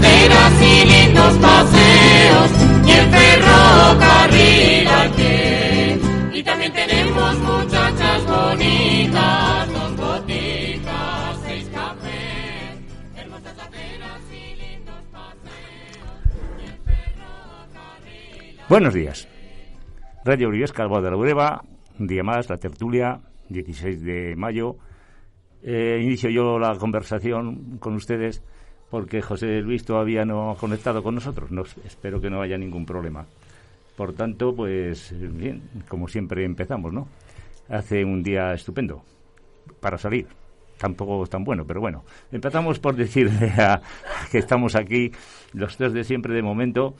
aceras y lindos paseos, y el ferrocarril al pie. Y también tenemos muchachas bonitas, dos boticas, seis cafés, hermosas aceras y lindos paseos, y el ferrocarril Buenos días. Radio Briviesca, Alba de la Ureva, un día más, la tertulia, 16 de mayo. Eh, inicio yo la conversación con ustedes porque José Luis todavía no ha conectado con nosotros. No, espero que no haya ningún problema. Por tanto, pues bien, como siempre empezamos, ¿no? Hace un día estupendo para salir. Tampoco es tan bueno, pero bueno. Empezamos por decirle a, que estamos aquí los tres de siempre de momento,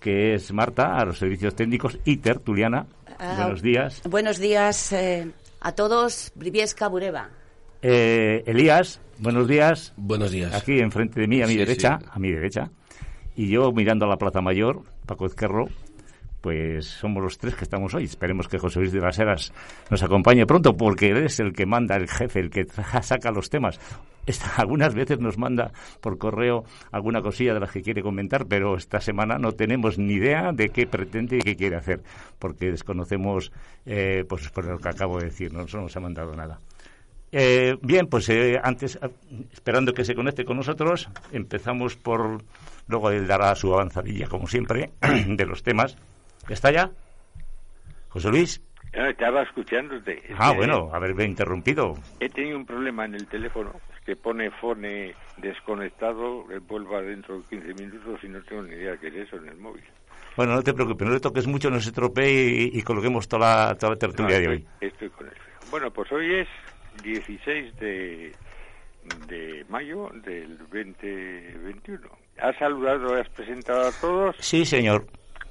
que es Marta, a los servicios técnicos, y Tertuliana. Ah, Buenos días. Buenos días eh, a todos, Briviesca Bureba. Eh, Elías, buenos días. Buenos días. Aquí enfrente de mí, a mi Sí, derecha, sí. a mi derecha. Y yo mirando a la Plaza Mayor, Paco Ezquerro, pues somos los tres que estamos hoy. Esperemos que José Luis de las Heras nos acompañe pronto, porque él es el que manda, el jefe, el que saca los temas. Esta- algunas veces nos manda por correo alguna cosilla de las que quiere comentar, pero esta semana no tenemos ni idea de qué pretende y qué quiere hacer, porque desconocemos, eh, pues por lo que acabo de decir, no nos ha mandado nada. Eh, bien, pues eh, antes, eh, esperando que se conecte con nosotros, empezamos por. Luego él dará su avanzadilla, como siempre, de los temas. ¿Está ya? José Luis. No, estaba escuchándote. Es Ah, que bueno, haberme interrumpido. He tenido un problema en el teléfono que pone fone desconectado, eh, vuelva dentro de 15 minutos y no tengo ni idea qué es eso en el móvil. Bueno, no te preocupes, no le toques mucho, no se estropee y, y coloquemos toda la, toda la tertulia No, de estoy, hoy. Estoy con fijo. Bueno, pues hoy es 16 de, de mayo del 2021. ¿Has saludado, has presentado a todos? Sí, señor.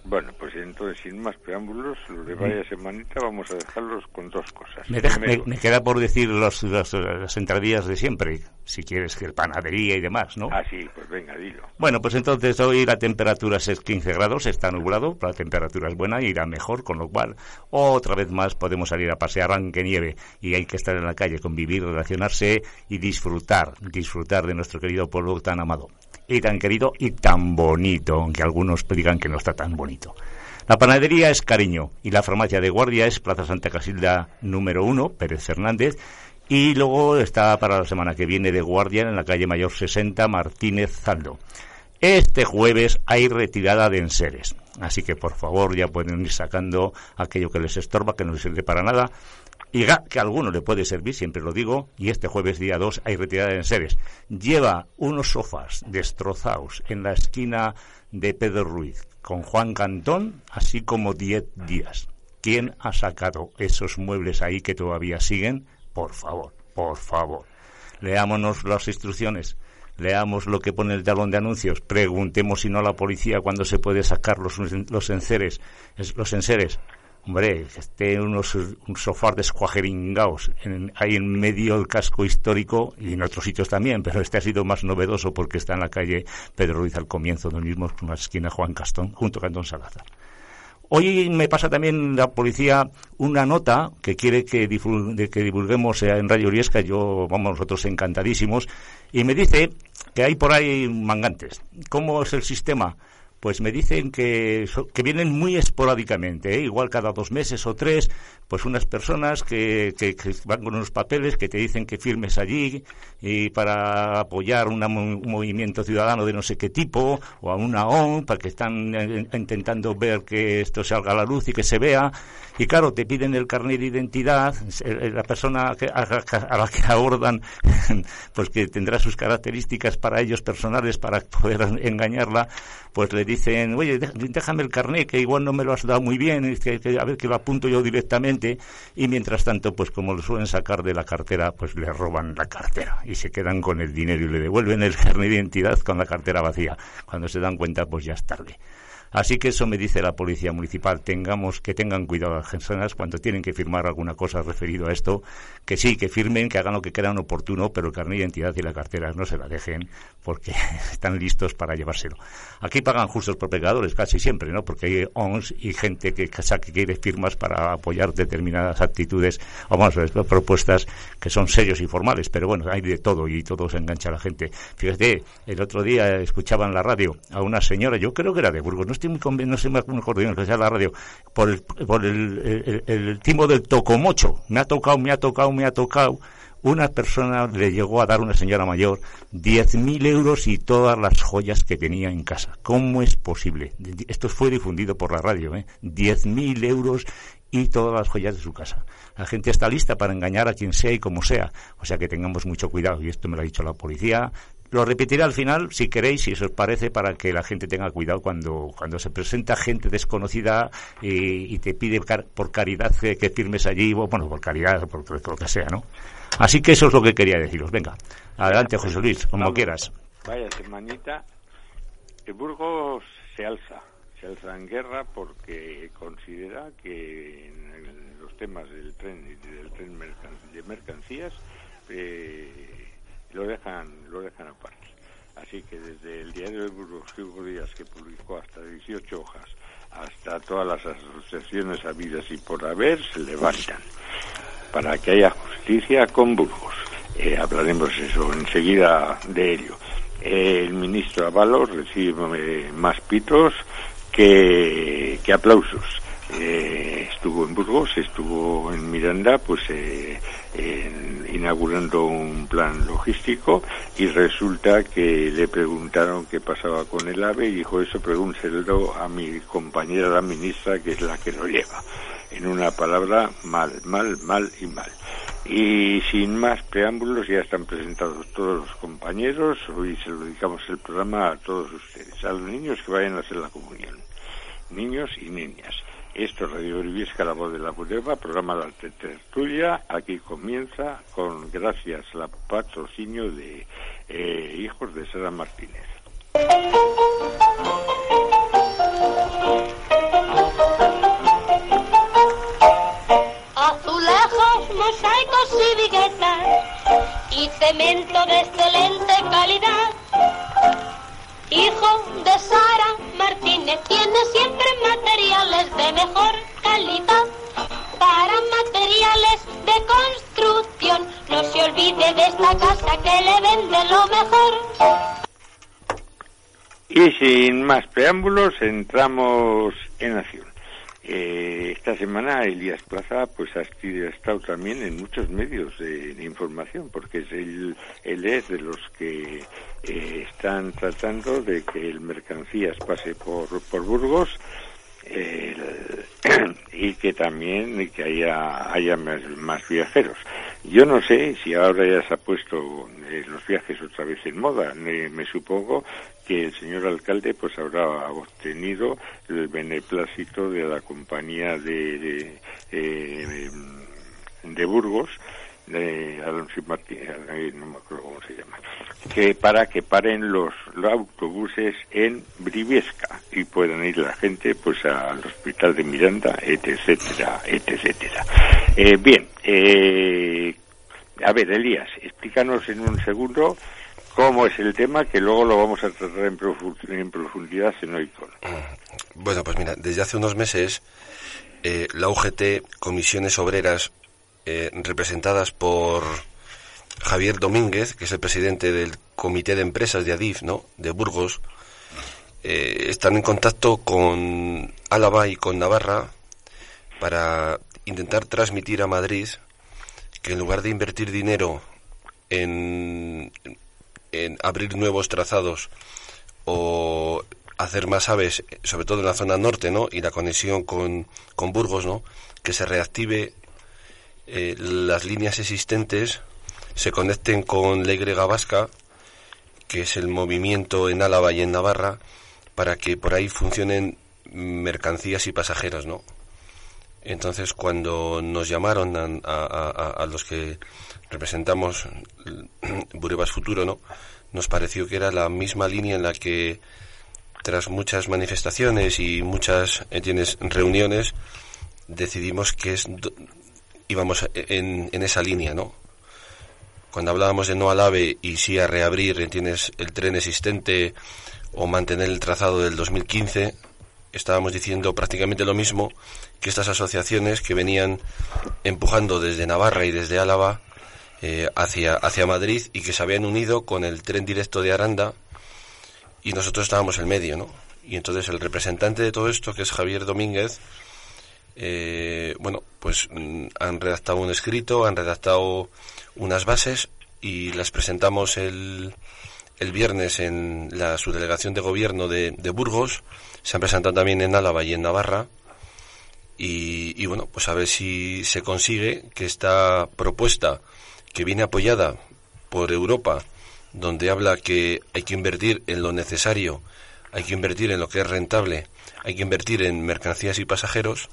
Bueno, pues entonces, sin más preámbulos, los de vaya semanita vamos a dejarlos con dos cosas. Me, deja- me- Primero, me queda por decir los, los- las entradillas de siempre, si quieres, que el panadería y demás, ¿no? Ah, sí, pues venga, dilo. Bueno, pues entonces hoy la temperatura es 15 grados, está nublado, la temperatura es buena, irá mejor, con lo cual otra vez más podemos salir a pasear aunque nieve y hay que estar en la calle, convivir, relacionarse y disfrutar, disfrutar de nuestro querido pueblo tan amado y tan querido y tan bonito, aunque algunos digan que no está tan bonito. La panadería es Cariño y la farmacia de guardia es Plaza Santa Casilda número 1, Pérez Fernández, y luego está para la semana que viene de guardia en la calle Mayor 60, Martínez Zaldo. Este jueves hay retirada de enseres, así que por favor ya pueden ir sacando aquello que les estorba, que no les sirve para nada, y que a alguno le puede servir, siempre lo digo, y este jueves día 2 hay retirada de enseres. Lleva unos sofás destrozados en la esquina de Pedro Ruiz con Juan Cantón, así como 10 días. ¿Quién ha sacado esos muebles ahí que todavía siguen? Por favor, por favor. Leámonos las instrucciones, leamos lo que pone el talón de anuncios, preguntemos si no a la policía cuándo se puede sacar los, los enseres, es- los enseres. Hombre, que esté unos un sofá descuajeringaos en, ahí en medio del casco histórico y en otros sitios también, pero este ha sido más novedoso porque está en la calle Pedro Ruiz al comienzo del mismo, con la esquina Juan Castón, junto a Cantón Salazar. Hoy me pasa también la policía una nota que quiere que, divulguemos eh, en Radio Oriesca, yo, vamos, nosotros encantadísimos, y me dice que hay por ahí mangantes. ¿Cómo es el sistema? Pues me dicen que, que vienen muy esporádicamente, ¿eh? igual cada dos meses o tres, pues unas personas que, que- que van con unos papeles que te dicen que firmes allí y para apoyar un movimiento ciudadano de no sé qué tipo o a una ONG para que están eh, intentando ver que esto salga a la luz y que se vea y claro te piden el carnet de identidad la persona a, la que abordan pues que tendrá sus características para ellos personales para poder engañarla pues le dicen oye dé- déjame el carnet que igual no me lo has dado muy bien que- que a ver que lo apunto yo directamente y mientras tanto pues como lo suelen sacar de la cartera pues le roban la cartera y se quedan con el dinero y le devuelven el carnet de identidad con la cartera vacía. Cuando se dan cuenta pues ya es tarde Así que eso me dice la policía municipal, tengamos que tengan cuidado las personas cuando tienen que firmar alguna cosa referido a esto, que sí, que firmen, que hagan lo que crean oportuno, pero el carnet de identidad y la cartera no se la dejen porque están listos para llevárselo. Aquí pagan justos por pecadores casi siempre, ¿no? Porque hay ONS y gente que, que quiere firmas para apoyar determinadas actitudes o más propuestas que son serios y formales, pero bueno, hay de todo y todo se engancha a la gente. Fíjate, el otro día escuchaba en la radio a una señora, yo creo que era de Burgos, no no sé me acuerdo bien que sea la radio, por el, por el, el timo del tocomocho, me ha tocado, me ha tocado, me ha tocado, una persona le llegó a dar una señora mayor 10.000 euros y todas las joyas que tenía en casa. ¿Cómo es posible? Esto fue difundido por la radio, ¿eh? 10.000 euros y todas las joyas de su casa. La gente está lista para engañar a quien sea y como sea. O sea que tengamos mucho cuidado. Y esto me lo ha dicho la policía. Lo repetiré al final, si queréis, si eso os parece, para que la gente tenga cuidado cuando, cuando se presenta gente desconocida y, te pide por caridad que, firmes allí, bueno, por caridad, por, por lo que sea, ¿no? Así que eso es lo que quería deciros. Venga, adelante, José Luis, como quieras. Vaya semanita. Burgos se alza, se alza en guerra porque considera que en los temas del tren y del tren de mercancías eh, lo dejan lo dejan aparte. Así que desde el diario de Burgos, cinco días que publicó hasta 18 hojas, hasta todas las asociaciones habidas y por haber, se levantan para que haya justicia con Burgos. Eh, hablaremos eso enseguida de ello. el ministro Avalos recibe más pitos que, aplausos. Eh, estuvo en Burgos, estuvo en Miranda, pues eh, inaugurando un plan logístico y resulta que le preguntaron qué pasaba con el AVE y dijo eso pregúntelo a mi compañera la ministra que es la que lo lleva en una palabra, mal, mal, mal y mal. Y sin más preámbulos, ya están presentados todos los compañeros. Hoy se lo dedicamos el programa a todos ustedes, a los niños que vayan a hacer la comunión. Niños y niñas. Esto es Radio Briviesca, la voz de la Budeva, programa de la tertulia. Aquí comienza con gracias al patrocinio de eh, Hijos de Sara Martínez. mosaicos y viguetas y cemento de excelente calidad. Hijo de Sara Martínez tiene siempre materiales de mejor calidad. Para materiales de construcción, no se olvide de esta casa que le vende lo mejor. Y sin más preámbulos, entramos en acción. Eh, esta semana Elías Plaza pues ha estado también en muchos medios de, información porque es él, es de los que eh, están tratando de que el mercancías pase por, por Burgos y que también que haya, haya más, viajeros. Yo no sé si ahora ya se ha puesto eh, los viajes otra vez en moda. me supongo que el señor alcalde pues habrá obtenido el beneplácito de la compañía de, de, eh, de Burgos de Alonso Martínez, no me acuerdo cómo se llama, que para que paren los, autobuses en Briviesca y puedan ir la gente pues al hospital de Miranda, etcétera, etcétera. Eh, bien, eh, a ver, Elías, explícanos en un segundo cómo es el tema, que luego lo vamos a tratar en, profundidad en hoy. Bueno, pues mira, desde hace unos meses eh, la UGT, Comisiones Obreras, eh, representadas por Javier Domínguez, que es el presidente del Comité de Empresas de Adif, ¿no? de Burgos, eh, están en contacto con Álava y con Navarra para intentar transmitir a Madrid que en lugar de invertir dinero en en abrir nuevos trazados o hacer más aves, sobre todo en la zona norte, ¿no? Y la conexión con, con Burgos, ¿no? Que se reactive eh, las líneas existentes, se conecten con la Y vasca, que es el movimiento en Álava y en Navarra, para que por ahí funcionen mercancías y pasajeros, ¿no? Entonces, cuando nos llamaron a, a los que representamos Burevas Futuro, ¿no? Nos pareció que era la misma línea en la que tras muchas manifestaciones y muchas tienes reuniones, decidimos que es íbamos en, en esa línea, ¿no? Cuando hablábamos de no al AVE y sí a reabrir, tienes el tren existente o mantener el trazado del 2015, estábamos diciendo prácticamente lo mismo que estas asociaciones que venían empujando desde Navarra y desde Álava eh, hacia, hacia Madrid y que se habían unido con el tren directo de Aranda y nosotros estábamos en medio, ¿no? Y entonces el representante de todo esto, que es Javier Domínguez, eh, bueno, pues mm, han redactado un escrito, han redactado unas bases y las presentamos el, el viernes en la subdelegación de gobierno de, de, Burgos, se han presentado también en Álava y en Navarra, y, y, bueno, pues a ver si se consigue que esta propuesta, que viene apoyada por Europa, donde habla que hay que invertir en lo necesario, hay que invertir en lo que es rentable, hay que invertir en mercancías y pasajeros,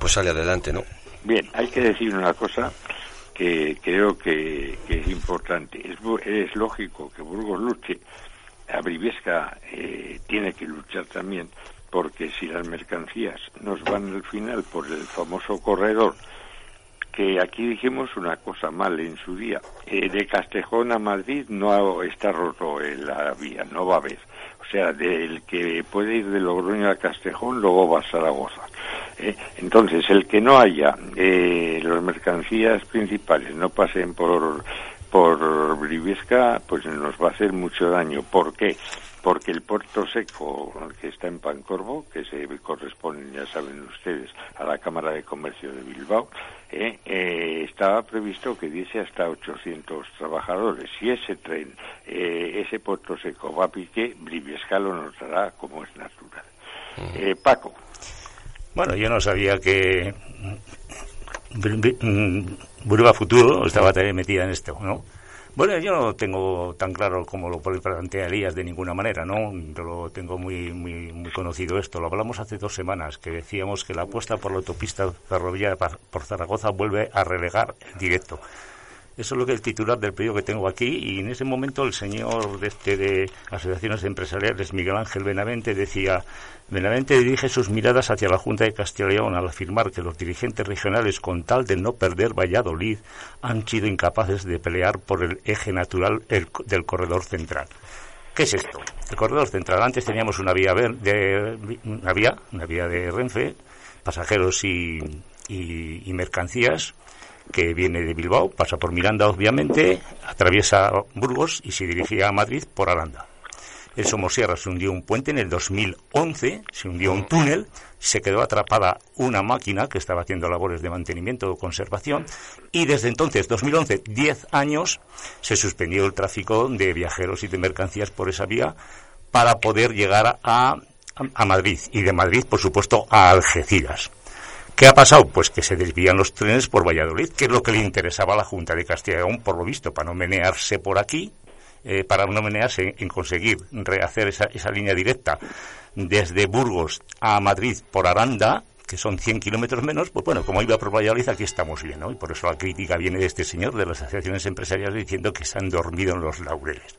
pues sale adelante, ¿no? Bien, hay que decir una cosa que creo que, es importante. Es, es, lógico que Burgos luche, a eh, tiene que luchar también, porque si las mercancías nos van al final por el famoso corredor, que aquí dijimos una cosa mal en su día, eh, de Castejón a Madrid no está roto la vía, no va a haber. O sea, del que puede ir de Logroño a Castejón, luego va a Zaragoza. Eh, entonces, el que no haya eh, las mercancías principales no pasen por por Briviesca, pues nos va a hacer mucho daño. ¿Por qué? Porque el puerto seco que está en Pancorvo, que se corresponde, ya saben ustedes, a la Cámara de Comercio de Bilbao, eh, eh, estaba previsto que diese hasta 800 trabajadores. Si ese tren, eh, ese puerto seco va a pique, Briviesca lo notará como es natural. Eh, Paco. Bueno, yo no sabía que Burba Futuro estaba también metida en esto, ¿no? Bueno, yo no tengo tan claro como lo plantea Elías de ninguna manera, ¿no? Yo lo tengo muy, muy, muy conocido esto. Lo hablamos hace dos semanas, que decíamos que la apuesta por la autopista ferroviaria por Zaragoza vuelve a relegar en directo. Eso es lo que el titular del periódico que tengo aquí y en ese momento el señor de, este, de asociaciones empresariales, Miguel Ángel Benavente, decía, Benavente dirige sus miradas hacia la Junta de Castilla y León al afirmar que los dirigentes regionales, con tal de no perder Valladolid, han sido incapaces de pelear por el eje natural del corredor central. ¿Qué es esto? El corredor central. Antes teníamos una vía de una vía, una vía de Renfe, pasajeros y, y mercancías que viene de Bilbao, pasa por Miranda obviamente, atraviesa Burgos y se dirigía a Madrid por Aranda. En Somosierra se hundió un puente en el 2011, se hundió un túnel, se quedó atrapada una máquina que estaba haciendo labores de mantenimiento o conservación y desde entonces, 2011, 10 años, se suspendió el tráfico de viajeros y de mercancías por esa vía para poder llegar a, a Madrid y de Madrid, por supuesto, a Algeciras. ¿Qué ha pasado? Pues que se desvían los trenes por Valladolid, que es lo que le interesaba a la Junta de Castilla y León, por lo visto, para no menearse por aquí, eh, para no menearse en conseguir rehacer esa, esa línea directa desde Burgos a Madrid por Aranda, que son 100 kilómetros menos, pues bueno, como iba por Valladolid, aquí estamos bien, ¿no? Y por eso la crítica viene de este señor, de las asociaciones empresariales, diciendo que se han dormido en los laureles.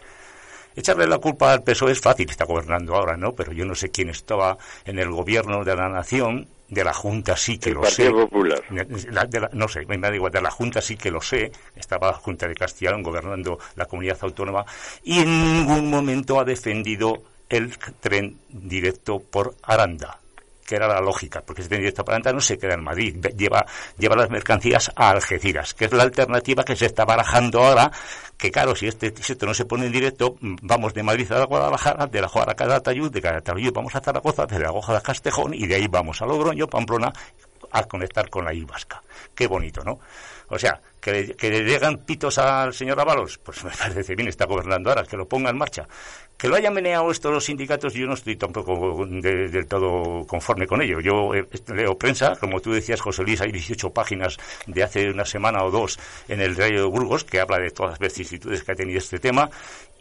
Echarle la culpa al PSOE es fácil, está gobernando ahora, ¿no? Pero yo no sé quién estaba en el gobierno de la nación de la Junta sí que lo sé. Popular. no sé, me da igual, de la Junta sí que lo sé. Estaba la Junta de Castellón gobernando la comunidad autónoma y en ningún momento ha defendido el tren directo por Aranda que era la lógica, porque tiene directo para Aranda no se queda en Madrid, lleva, lleva las mercancías a Algeciras, que es la alternativa que se está barajando ahora, que claro, si este, si esto no se pone en directo, vamos de Madrid a Guadalajara, de la Guadalajara a Calatayud, de Calatayud vamos a Zaragoza, de la Hoja a Castejón, y de ahí vamos a Logroño, Pamplona, a conectar con la I. Qué bonito, ¿no? O sea, que le, llegan pitos al señor Avalos, pues me parece bien, está gobernando ahora, que lo ponga en marcha. Que lo hayan meneado estos los sindicatos, yo no estoy tampoco del todo conforme con ello. Yo eh, leo prensa, como tú decías, José Luis, hay 18 páginas de hace una semana o dos en el Diario de Burgos que habla de todas las vicisitudes que ha tenido este tema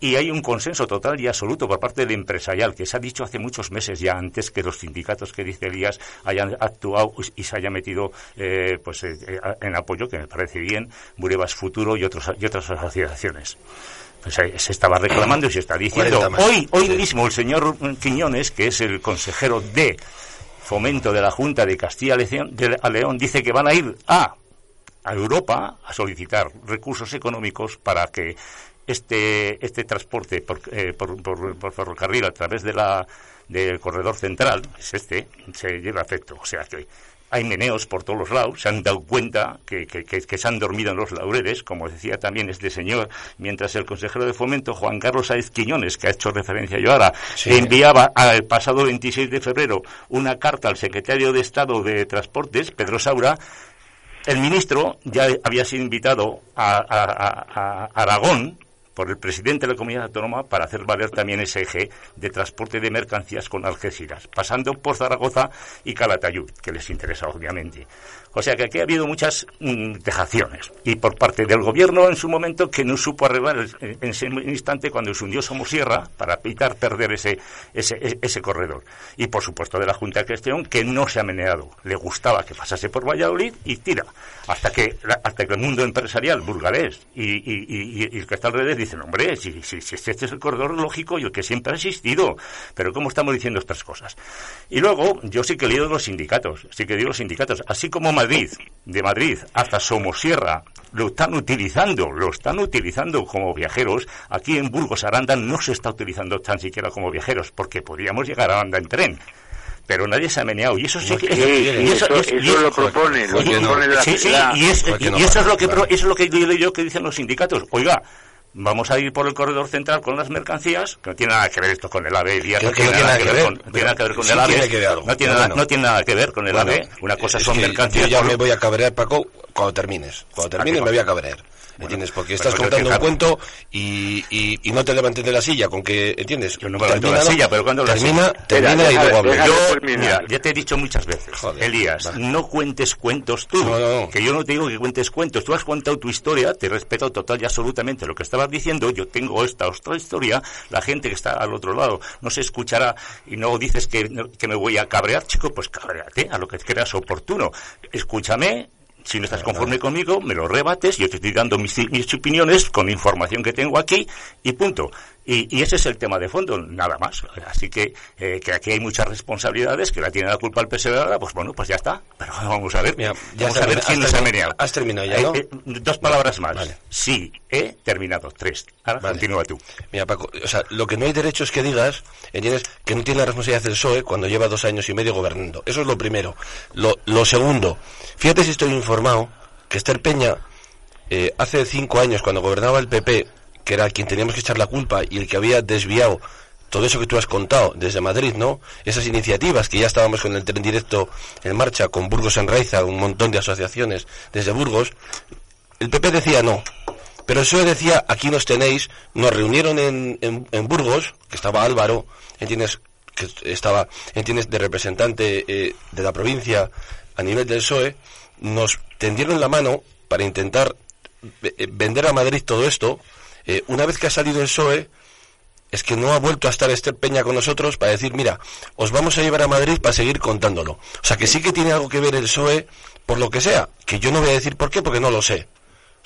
y hay un consenso total y absoluto por parte del empresarial, que se ha dicho hace muchos meses ya antes que los sindicatos que dice Elías hayan actuado y se haya metido eh, pues eh, en apoyo, que me parece bien, Burevas Futuro y, otros, y otras asociaciones. pues se estaba reclamando y se está diciendo. Hoy, hoy mismo el señor Quiñones, que es el consejero de fomento de la Junta de Castilla y León, dice que van a ir a, a Europa a solicitar recursos económicos para que este, este transporte por, eh, por, por, ferrocarril a través de la, del corredor central, es este, se lleva a efecto. O sea que hay meneos por todos los lados, se han dado cuenta que, que, se han dormido en los laureles, como decía también este señor, mientras el consejero de fomento, Juan Carlos Saez Quiñones, que ha hecho referencia yo ahora, enviaba el pasado 26 de febrero una carta al secretario de Estado de Transportes, Pedro Saura, el ministro ya había sido invitado a Aragón por el presidente de la comunidad autónoma para hacer valer también ese eje de transporte de mercancías con Algeciras, pasando por Zaragoza y Calatayud, que les interesa obviamente. O sea que aquí ha habido muchas mm, dejaciones. Y por parte del gobierno en su momento que no supo arreglar en ese instante cuando se hundió Somosierra para evitar perder ese, ese, e, ese corredor. Y por supuesto de la Junta de Gestión que no se ha meneado. Le gustaba que pasase por Valladolid y tira. Hasta que, hasta que el mundo empresarial burgalés y, el que está alrededor dicen, hombre, si, si, si, este es el corredor lógico y el que siempre ha existido. Pero ¿cómo estamos diciendo estas cosas? Y luego, yo sí que leído los sindicatos. Sí que leído los sindicatos. Así como Madrid, de Madrid hasta Somosierra, lo están utilizando, lo están utilizando como viajeros. Aquí en Burgos Aranda no se está utilizando tan siquiera como viajeros, porque podríamos llegar a Aranda en tren pero nadie se ha meneado y eso sí que eso, lo propone, lo propone la, sí, sí, y, eso es lo que eso es lo que yo que dicen los sindicatos. Oiga vamos a ir por el corredor central con las mercancías, que no tiene nada que ver esto con el AVE, no, tiene nada que ver con, el AVE, no tiene, nada, no tiene nada que ver con el AVE, una cosa son mercancías. Yo ya me voy a cabrear, Paco, cuando termines, cuando termines me voy a cabrear. ¿Entiendes? Porque estás contando un cuento y, y, no te levantes de la silla con que, ¿entiendes? Yo no me levanto de la silla, pero cuando termina, termina y luego hablo. Yo, mira, ya te he dicho muchas veces, Elías, no cuentes cuentos tú, que yo no te digo que cuentes cuentos, tú has contado tu historia, te respeto total y absolutamente lo que estabas diciendo, yo tengo esta otra historia, la gente que está al otro lado no se escuchará y no dices que, que me voy a cabrear, chico, pues cabreate a lo que creas oportuno. Escúchame, si no estás conforme conmigo, me lo rebates, yo te estoy dando mis, mis opiniones con información que tengo aquí y punto. Y, ese es el tema de fondo, nada más. Así que, eh, que aquí hay muchas responsabilidades, que la tiene la culpa el PSV pues bueno, pues ya está. Pero vamos a ver, ya vamos a ver quién nos ha meneado. Has terminado ya, ¿no? Eh, eh, dos palabras más. Sí, he terminado. Tres. Ahora continúa tú. Mira, Paco, o sea, lo que no hay derecho es que digas, ¿entiendes? Que no tiene la responsabilidad del PSOE cuando lleva dos años y medio gobernando. Eso es lo primero. Lo, lo segundo, fíjate si estoy informado que Esther Peña, hace cinco años, cuando gobernaba el PP, que era quien teníamos que echar la culpa y el que había desviado todo eso que tú has contado desde Madrid, ¿no? Esas iniciativas que ya estábamos con el tren directo en marcha, con Burgos en Raiza, un montón de asociaciones desde Burgos, el PP decía no. Pero eso decía, aquí nos tenéis, nos reunieron en, en, Burgos, que estaba Álvaro, ¿entiendes? Que estaba, ¿entiendes? De representante eh, de la provincia a nivel del PSOE, nos tendieron la mano para intentar eh, vender a Madrid todo esto, eh, una vez que ha salido el PSOE, es que no ha vuelto a estar Esther Peña con nosotros para decir, mira, os vamos a llevar a Madrid para seguir contándolo. O sea, que sí que tiene algo que ver el PSOE por lo que sea, que yo no voy a decir por qué, porque no lo sé.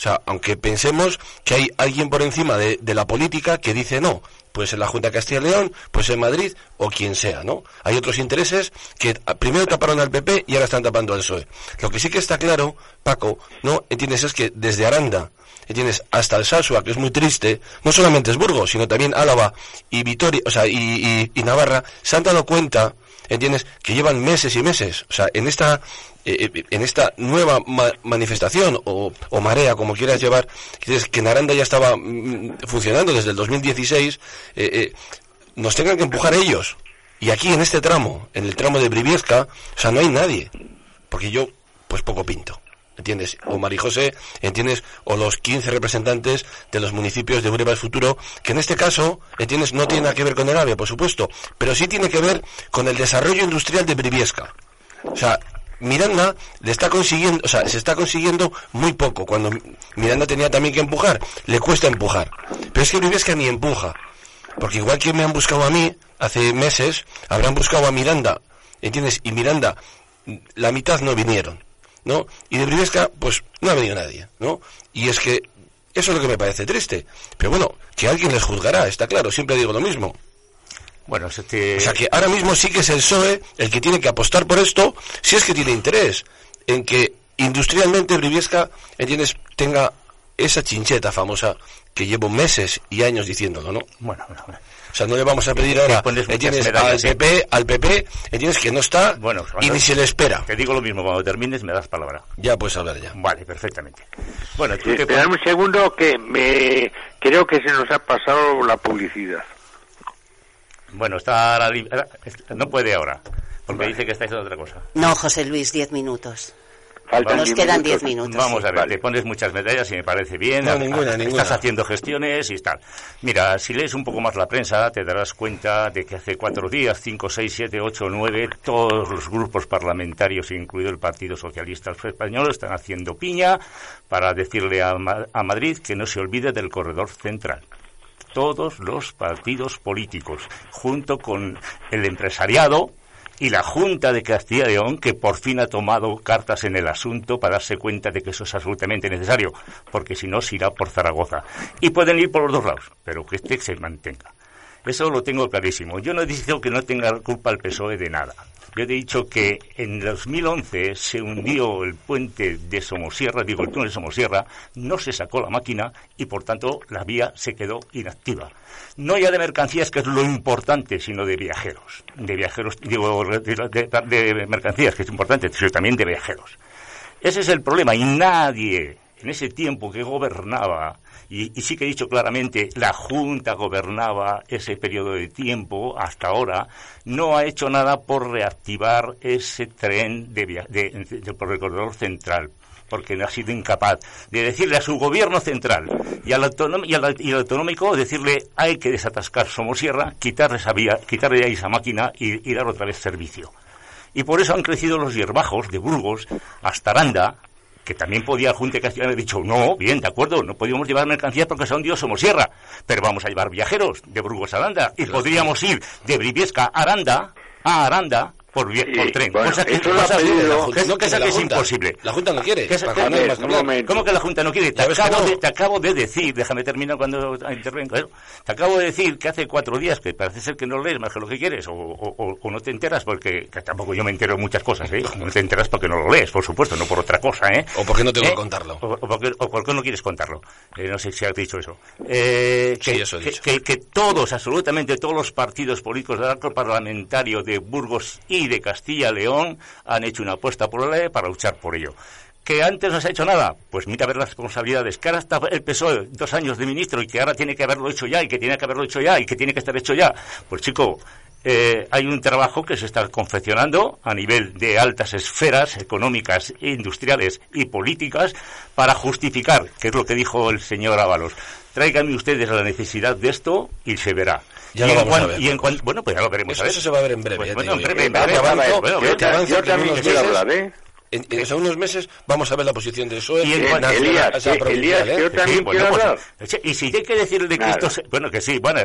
Sea, aunque pensemos que hay alguien por encima de, la política que dice no, pues en la Junta de Castilla y León, pues en Madrid o quien sea, ¿no? Hay otros intereses que primero taparon al PP y ahora están tapando al PSOE. Lo que sí que está claro, Paco, ¿no? Entiendes, es que desde Aranda tienes hasta el Sasua, que es muy triste, no solamente es Burgos, sino también Álava y Vitoria, o sea, y, Navarra, se han dado cuenta, ¿entiendes?, que llevan meses y meses, o sea, en esta, eh, eh, en esta nueva manifestación o, marea, como quieras llevar, que Naranda ya estaba mm, funcionando desde el 2016, eh, nos tengan que empujar ellos. Y aquí en este tramo, en el tramo de Briviesca, o sea, no hay nadie. Porque yo, pues poco pinto. ¿Entiendes? O Marijose, ¿entiendes? O los 15 representantes de los municipios de Ureba del Futuro, que en este caso, ¿entiendes? No tiene nada que ver con el AVE, por supuesto, pero sí tiene que ver con el desarrollo industrial de Briviesca. O sea, Miranda le está consiguiendo, o sea, se está consiguiendo muy poco. Cuando Miranda tenía también que empujar, le cuesta empujar. Pero es que Briviesca ni empuja. Porque igual que me han buscado a mí hace meses, habrán buscado a Miranda, ¿entiendes? Y Miranda, la mitad no vinieron. ¿No? Y de Briviesca, pues no ha venido nadie, ¿no? Y es que Eso es lo que me parece triste. Pero bueno, que alguien les juzgará, está claro, siempre digo lo mismo. Bueno, este... O sea que ahora mismo sí que es el PSOE el que tiene que apostar por esto, si es que tiene interés en que industrialmente Briviesca, ¿entiendes?, tenga esa chincheta famosa que llevo meses y años diciéndolo, ¿no? Bueno, bueno, bueno. O sea, no le vamos a pedir ahora, ¿entiendes?, al ¿eh? PP, al PP, ¿entiendes?, que no está Bueno, y ni se le espera. Te digo lo mismo, cuando termines me das palabra. Ya puedes hablar ya. Vale, perfectamente. Bueno, tú te pones- un segundo que me creo que se nos ha pasado la publicidad. Bueno, está la no puede ahora, porque dice que está haciendo otra cosa. No, José Luis, diez minutos. Faltan Nos diez quedan minutos. diez minutos. Vamos sí. a ver, Vale. te pones muchas medallas y me parece bien. No, ninguna, ninguna. Estás haciendo gestiones y tal. Mira, si lees un poco más la prensa, te darás cuenta de que hace cuatro días, cinco, seis, siete, ocho, nueve, todos los grupos parlamentarios, incluido el Partido Socialista Español, están haciendo piña para decirle a, Ma- a Madrid que no se olvide del corredor central todos los partidos políticos, junto con el empresariado y la Junta de Castilla y León, que por fin ha tomado cartas en el asunto para darse cuenta de que eso es absolutamente necesario, porque si no se irá por Zaragoza. Y pueden ir por los dos lados, pero que este se mantenga. Eso lo tengo clarísimo. Yo no he dicho que no tenga culpa el PSOE de nada. Yo he dicho que en 2011 se hundió el puente de Somosierra, digo el túnel de Somosierra, no se sacó la máquina y por tanto la vía se quedó inactiva. No ya de mercancías, que es lo importante, sino de viajeros. De viajeros, digo, de, de- de mercancías, que es importante, sino también de viajeros. Ese es el problema y nadie en ese tiempo que gobernaba, y, sí que he dicho claramente, la Junta gobernaba ese periodo de tiempo hasta ahora, no ha hecho nada por reactivar ese tren de, de- de- por el corredor central porque ha sido incapaz de decirle a su gobierno central y al, y y al autonómico decirle hay que desatascar Somosierra, quitar esa vía, quitarle ahí esa máquina y, y dar otra vez servicio. Y por eso han crecido los hierbajos de Burgos hasta Aranda, que también podía Junta de Castilla haber dicho, no, bien, de acuerdo, no podíamos llevar mercancías porque son Dios Somosierra, pero vamos a llevar viajeros de Burgos a Aranda y podríamos ir de Briviesca a Aranda, a Aranda, por, Sí, por tren. bueno, cosa que, eso lo ha cosa- pedido la cosa- No, la que es Junta. imposible. La Junta no quiere. ¿Qué es- para qué- que más que un. ¿Cómo que la Junta no quiere? Te que acabo, no. de, te acabo de decir, déjame terminar cuando intervengo, ¿eh? te acabo de decir que hace cuatro días, que parece ser que no lees más que lo que quieres, o, o- o- o no te enteras, porque que tampoco yo me entero de muchas cosas, ¿eh? No te enteras porque no lo lees, por supuesto, no por otra cosa, ¿eh? O porque no tengo ¿Eh? que contarlo. O, o porque, o porque no quieres contarlo. Eh, no sé si has dicho eso. Eh, Sí, que, eso he que- dicho. que- que todos, absolutamente todos los partidos políticos del arco parlamentario de Burgos y de Castilla y León han hecho una apuesta por la ley para luchar por ello. ¿Que antes no se ha hecho nada? Pues mira ver las responsabilidades. Que ahora está el PSOE dos años de ministro y que ahora tiene que haberlo hecho ya y que tiene que haberlo hecho ya y que tiene que estar hecho ya. Pues chico, eh, hay un trabajo que se está confeccionando a nivel de altas esferas económicas, industriales y políticas para justificar, que es lo que dijo el señor Ábalos. Tráiganme ustedes la necesidad de esto y se verá. Ya y lo en vamos a ver. y en cuan- bueno, pues ya lo veremos. Eso, a ver. eso se va a ver en breve. Pues bueno, en breve, en breve, avanzo, bueno, yo también quiero hablar, ¿eh? En, en- unos meses vamos a ver la posición del PSOE. Y en cuanto- nacional, Elías, o sea, que- provincial, Elías, ¿eh? yo también bueno, quiero pues, hablar. sí, y si hay que decirle Nada. esto se- bueno que sí bueno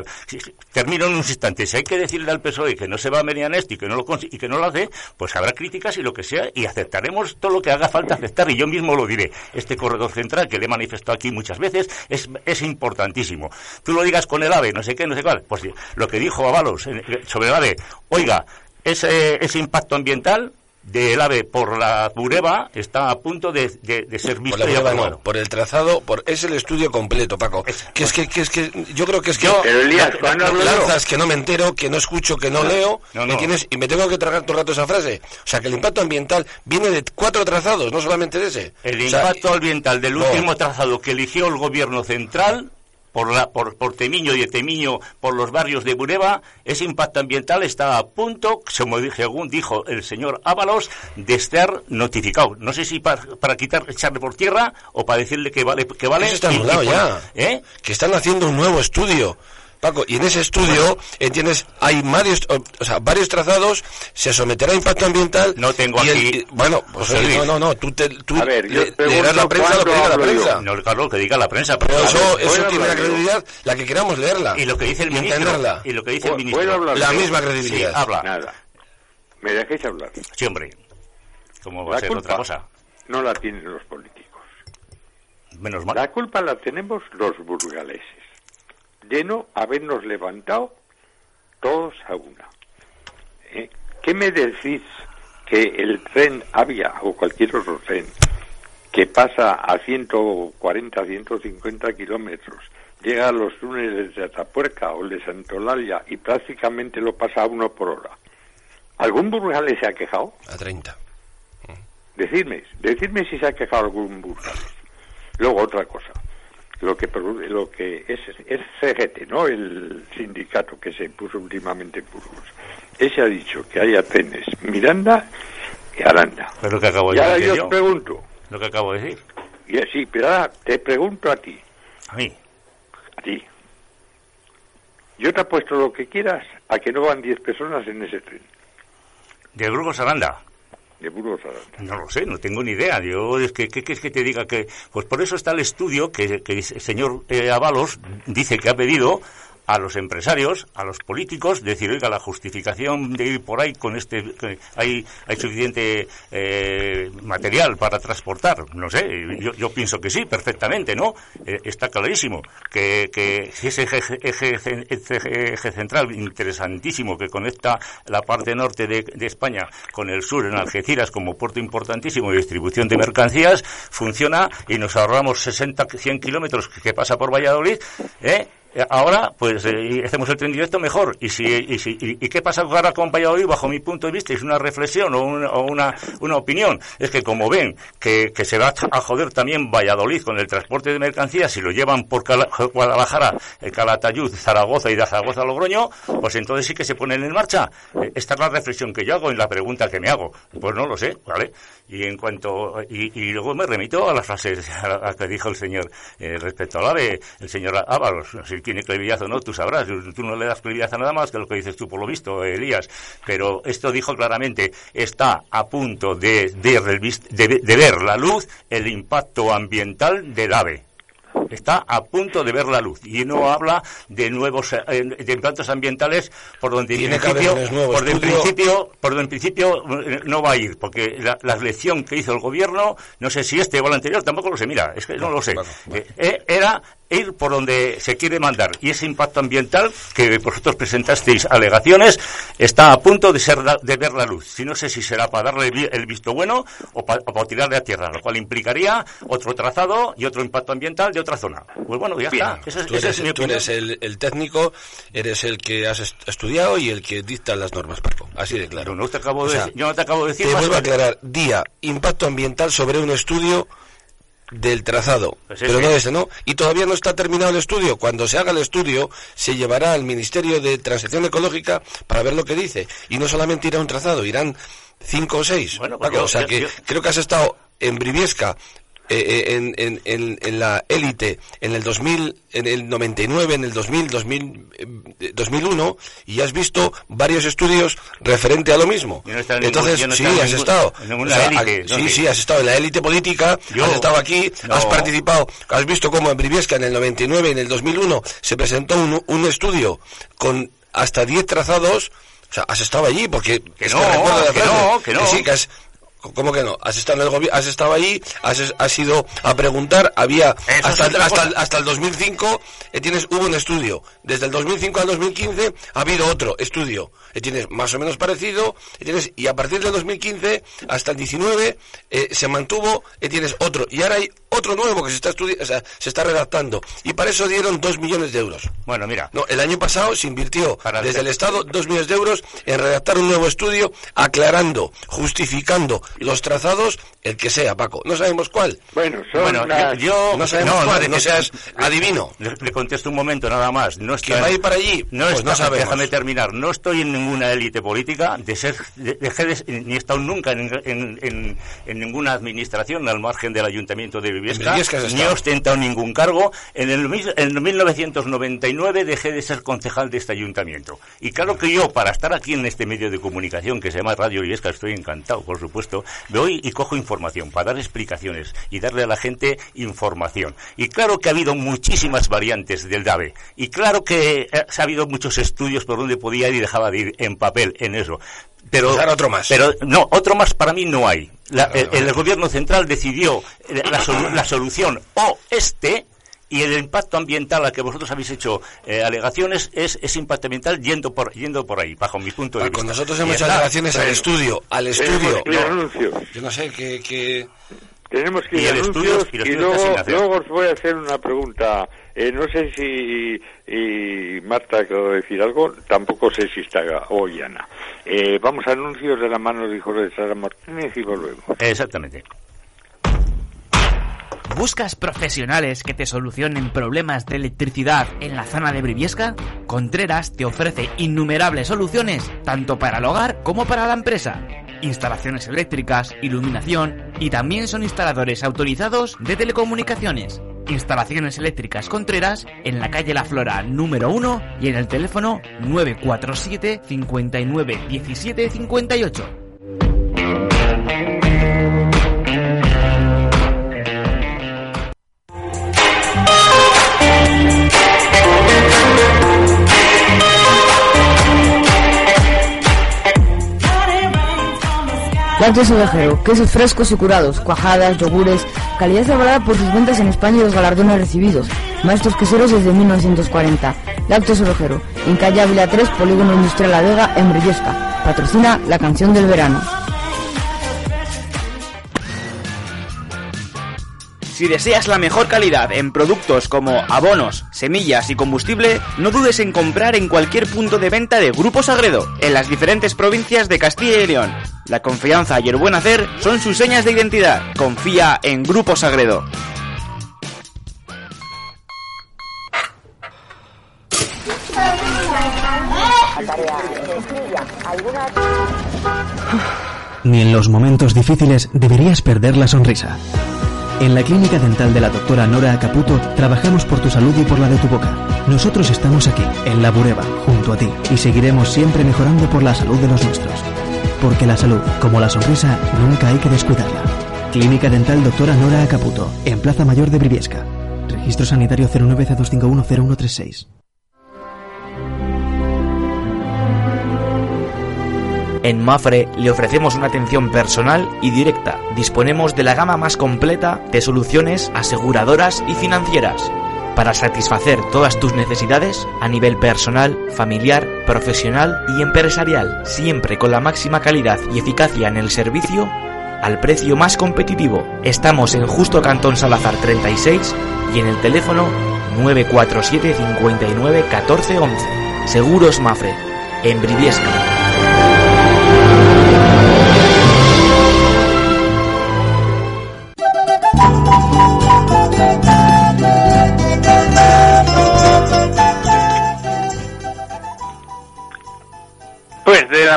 termino en un instante si hay que decirle al PSOE que no se va a menear esto y que no lo y que no lo hace pues habrá críticas y lo que sea y aceptaremos todo lo que haga falta aceptar y yo mismo lo diré este corredor central que le he manifestado aquí muchas veces es, es importantísimo tú lo digas con el AVE no sé qué no sé cuál pues lo que dijo Avalos sobre el AVE oiga ese, ese impacto ambiental del AVE por la Bureba está a punto de, de- de ser Por visto la no, por el trazado, por es el estudio completo, Paco. Es- Que es que, que es que yo creo que es que Yo- Pero Elías, la- ¿cuándo la- hablo la- yo? lanzas que no me entero, que no escucho, que no leo, no, ¿me no. entiendes? Y me tengo que tragar todo el rato esa frase. O sea, que el impacto ambiental viene de cuatro trazados, no solamente de ese. El O sea, impacto ambiental del no. último trazado que eligió el gobierno central por, la, por, por Temiño y de Temiño por los barrios de Bureba, ese impacto ambiental está a punto, según dijo el señor Ábalos, de estar notificado. No sé si para, para quitar, echarle por tierra o para decirle que vale. Que vale Eso está y- ya. ¿Eh? Que están haciendo un nuevo estudio. Paco, y en ese estudio, entiendes, hay varios, o, sea, varios trazados, se someterá a impacto ambiental. No tengo y el- aquí- y- bueno, pues oye, no, no, no, tú, te, tú A ver, yo le- leerás la prensa lo que diga la prensa. No, claro, que diga la prensa. Pero eso, ver, eso ¿puedo tiene la credibilidad, la que queramos leerla. y lo que dice el y ministro. entenderla. Y lo que dice el ¿Puedo ministro. La yo? misma Sí, credibilidad. habla. Nada. ¿Me dejéis hablar? Sí, hombre. ¿Cómo va La a ser otra cosa? no la tienen los políticos. menos mal. La culpa la tenemos los burgaleses, de no habernos levantado todos a una. ¿Eh? ¿Qué me decís que el tren Avia o cualquier otro tren que pasa a 140, 150 kilómetros, llega a los túneles de Atapuerca o de Santolalia y prácticamente lo pasa a uno por hora? ¿Algún burgalés se ha quejado? A 30. Decidme, decidme si se ha quejado algún burgalés. Luego otra cosa, lo que lo que es, es CGT, ¿no? El sindicato que se puso últimamente en Burgos. Ese ha dicho que haya trenes Miranda y Aranda. Es lo que acabo Y de ahora decir yo yo. os pregunto, Lo que acabo de decir. y así, pero ahora te pregunto a ti, A mí. a ti. Yo te apuesto lo que quieras a que no van 10 personas en ese tren De Burgos a Aranda. De Burgos. No lo sé, no tengo ni idea. Yo, es que, ¿qué quieres que te diga? que Pues por eso está el estudio que, que el señor eh, Avalos dice que ha pedido a los empresarios, a los políticos, decir, oiga, la justificación de ir por ahí con este, hay, hay suficiente eh, material para transportar, no sé, yo, yo pienso que sí, perfectamente, ¿no? Eh, está clarísimo que, que ese eje, eje, eje- eje central interesantísimo que conecta la parte norte de, de España con el sur en Algeciras como puerto importantísimo de distribución de mercancías, funciona y nos ahorramos 60, 100 kilómetros que pasa por Valladolid, ¿eh? Eh, Ahora, pues hacemos el tren directo mejor. ¿Y, si, y, si, y, qué pasa ahora con Valladolid? Bajo mi punto de vista, es una reflexión o, una, o una, una opinión. Es que como ven que, que se va a joder también Valladolid con el transporte de mercancías, si lo llevan por Cala- Guadalajara, eh, Calatayud, Zaragoza y de Zaragoza a Logroño, pues entonces sí que se ponen en marcha. Eh, Esta es la reflexión que yo hago y la pregunta que me hago. Pues no lo sé, ¿vale? Y en cuanto y, y luego me remito a las frases a, la- a que dijo el señor eh, respecto al AVE, el señor Ábalos, tiene credibilidad o no, tú sabrás, tú no le das credibilidad a nada más que lo que dices tú por lo visto, Elías, pero esto dijo claramente, está a punto de, de, de- de ver la luz el impacto ambiental del AVE. Está a punto de ver la luz y no habla de nuevos eh, de impactos ambientales por donde en principio, por donde en estudio. principio por donde en principio eh, no va a ir porque la, la elección que hizo el gobierno no sé si este o el anterior tampoco lo sé mira es que no, lo sé. Eh, eh, era ir por donde se quiere mandar. Y ese impacto ambiental que vosotros presentasteis alegaciones está a punto de ser de ver la luz. Si no sé si será para darle el visto bueno o pa- o para tirarle a tierra lo cual implicaría otro trazado y otro impacto ambiental de otra zona. Pues bueno ya está. Tú eres, es mi tú eres el, el técnico, eres el que has est- estudiado y el que dicta las normas, Paco. Así de claro. Yo no te acabo O sea, yo no te acabo de decir Te vuelvo a aclarar. Día, impacto ambiental sobre un estudio del trazado. Pues pero no ese, ¿no? Y todavía no está terminado el estudio. Cuando se haga el estudio, se llevará al Ministerio de Transición Ecológica para ver lo que dice. Y no solamente irá un trazado, irán cinco o seis. Bueno, pues yo- o sea yo- que yo- creo que has estado en Briviesca eh, eh, en, en, en, en la élite en el 2000, en el 99, en el 2000, 2000, eh, 2001 y has visto varios estudios referente a lo mismo. No Entonces, ningún- no sí, has ningún- estado. O sea, élite, sí, sí, has estado en la élite política, Yo- has estado aquí, no. has participado, has visto cómo en Briviesca en el 99 y en el 2001 se presentó un, un estudio con hasta 10 trazados. O sea, has estado allí porque Que es no, recuerdo la que no, que no. sí, que has, ¿Cómo que no? Has estado en el gobierno, has estado allí, has, has ido a preguntar, había hasta, hasta, hasta el 2005 eh, tienes hubo un estudio. Desde el 2005 al 2015 ha habido otro estudio. Eh, tienes más o menos parecido, eh, tienes y a partir del 2015 hasta el 19 eh, se mantuvo, eh, tienes otro y ahora hay otro nuevo que se está o sea, se está redactando y para eso dieron dos millones de euros. bueno mira No, el año pasado se invirtió Para desde el- el Estado dos millones de euros en redactar un nuevo estudio aclarando, justificando los trazados, el que sea, Paco. No sabemos cuál. Bueno, son Bueno, las- yo, No sabemos no, cuál, no, no seas adivino. Le, le contesto un momento nada más. No está, ¿Que va a ir para allí? No Pues está- no sabemos. Déjame terminar. No estoy en ninguna élite política, de ser, de- dejé de- ni he estado nunca en, en- en- en ninguna administración al margen del ayuntamiento de Viviesca, ni he ostentado ningún cargo. En el, mil- en 1999 dejé de ser concejal de este ayuntamiento. Y claro que yo, para estar aquí en este medio de comunicación que se llama Radio Viviesca, estoy encantado, por supuesto, voy y cojo información para dar explicaciones y darle a la gente información. Y claro que ha habido muchísimas variantes del DAVE. Y claro que eh, ha habido muchos estudios por donde podía ir y dejaba de ir en papel, en eso. Pero, Pues otro más. Pero no, otro más para mí no hay. la- el, el gobierno central decidió eh, la, solu- la solución oeste y el impacto ambiental al que vosotros habéis hecho eh, alegaciones es, es impacto ambiental yendo por yendo por ahí, bajo mi punto de vista. con nosotros Y hemos hecho alegaciones al estudio, al estudio. anuncios. yo no sé qué... Tenemos que Y ir a el estudio- y y, luego, luego os voy a hacer una pregunta. Eh, no sé si y Marta quiero decir algo, tampoco sé si está hoy Ana. Eh, vamos a anuncios de la mano de hijos de Sara Martínez y volvemos. Exactamente. ¿Buscas profesionales que te solucionen problemas de electricidad en la zona de Briviesca? Contreras te ofrece innumerables soluciones, tanto para el hogar como para la empresa. Instalaciones eléctricas, iluminación y también son instaladores autorizados de telecomunicaciones. Instalaciones eléctricas Contreras en la calle La Flora número 1 y en el teléfono 947 59 17 58. Lácteos Ovejero, quesos frescos y curados, cuajadas, yogures, calidad celebrada por sus ventas en España y los galardones recibidos. Maestros queseros desde 1940. Lácteos Ovejero, en calle Ávila 3, Polígono Industrial La Vega, en. Patrocina la canción del verano. Si deseas la mejor calidad en productos como abonos, semillas y combustible, no dudes en comprar en cualquier punto de venta de Grupo Sagredo, en las diferentes provincias de Castilla y León. La confianza y el buen hacer son sus señas de identidad. Confía en Grupo Sagredo. Ni en los momentos difíciles deberías perder la sonrisa. En la clínica dental de la doctora Nora Caputo trabajamos por tu salud y por la de tu boca. Nosotros estamos aquí, en La Bureba, junto a ti, y seguiremos siempre mejorando por la salud de los nuestros. Porque la salud, como la sonrisa, nunca hay que descuidarla. Clínica Dental Doctora Nora Caputo, en Plaza Mayor de Briviesca. Registro sanitario 09C2510136. En Mafre le ofrecemos una atención personal y directa. Disponemos de la gama más completa de soluciones aseguradoras y financieras para satisfacer todas tus necesidades a nivel personal, familiar, profesional y empresarial, siempre con la máxima calidad y eficacia en el servicio al precio más competitivo. Estamos en Justo Cantón Salazar 36 y en el teléfono 947 59 14 11. Seguros Mafre, en Briviesca.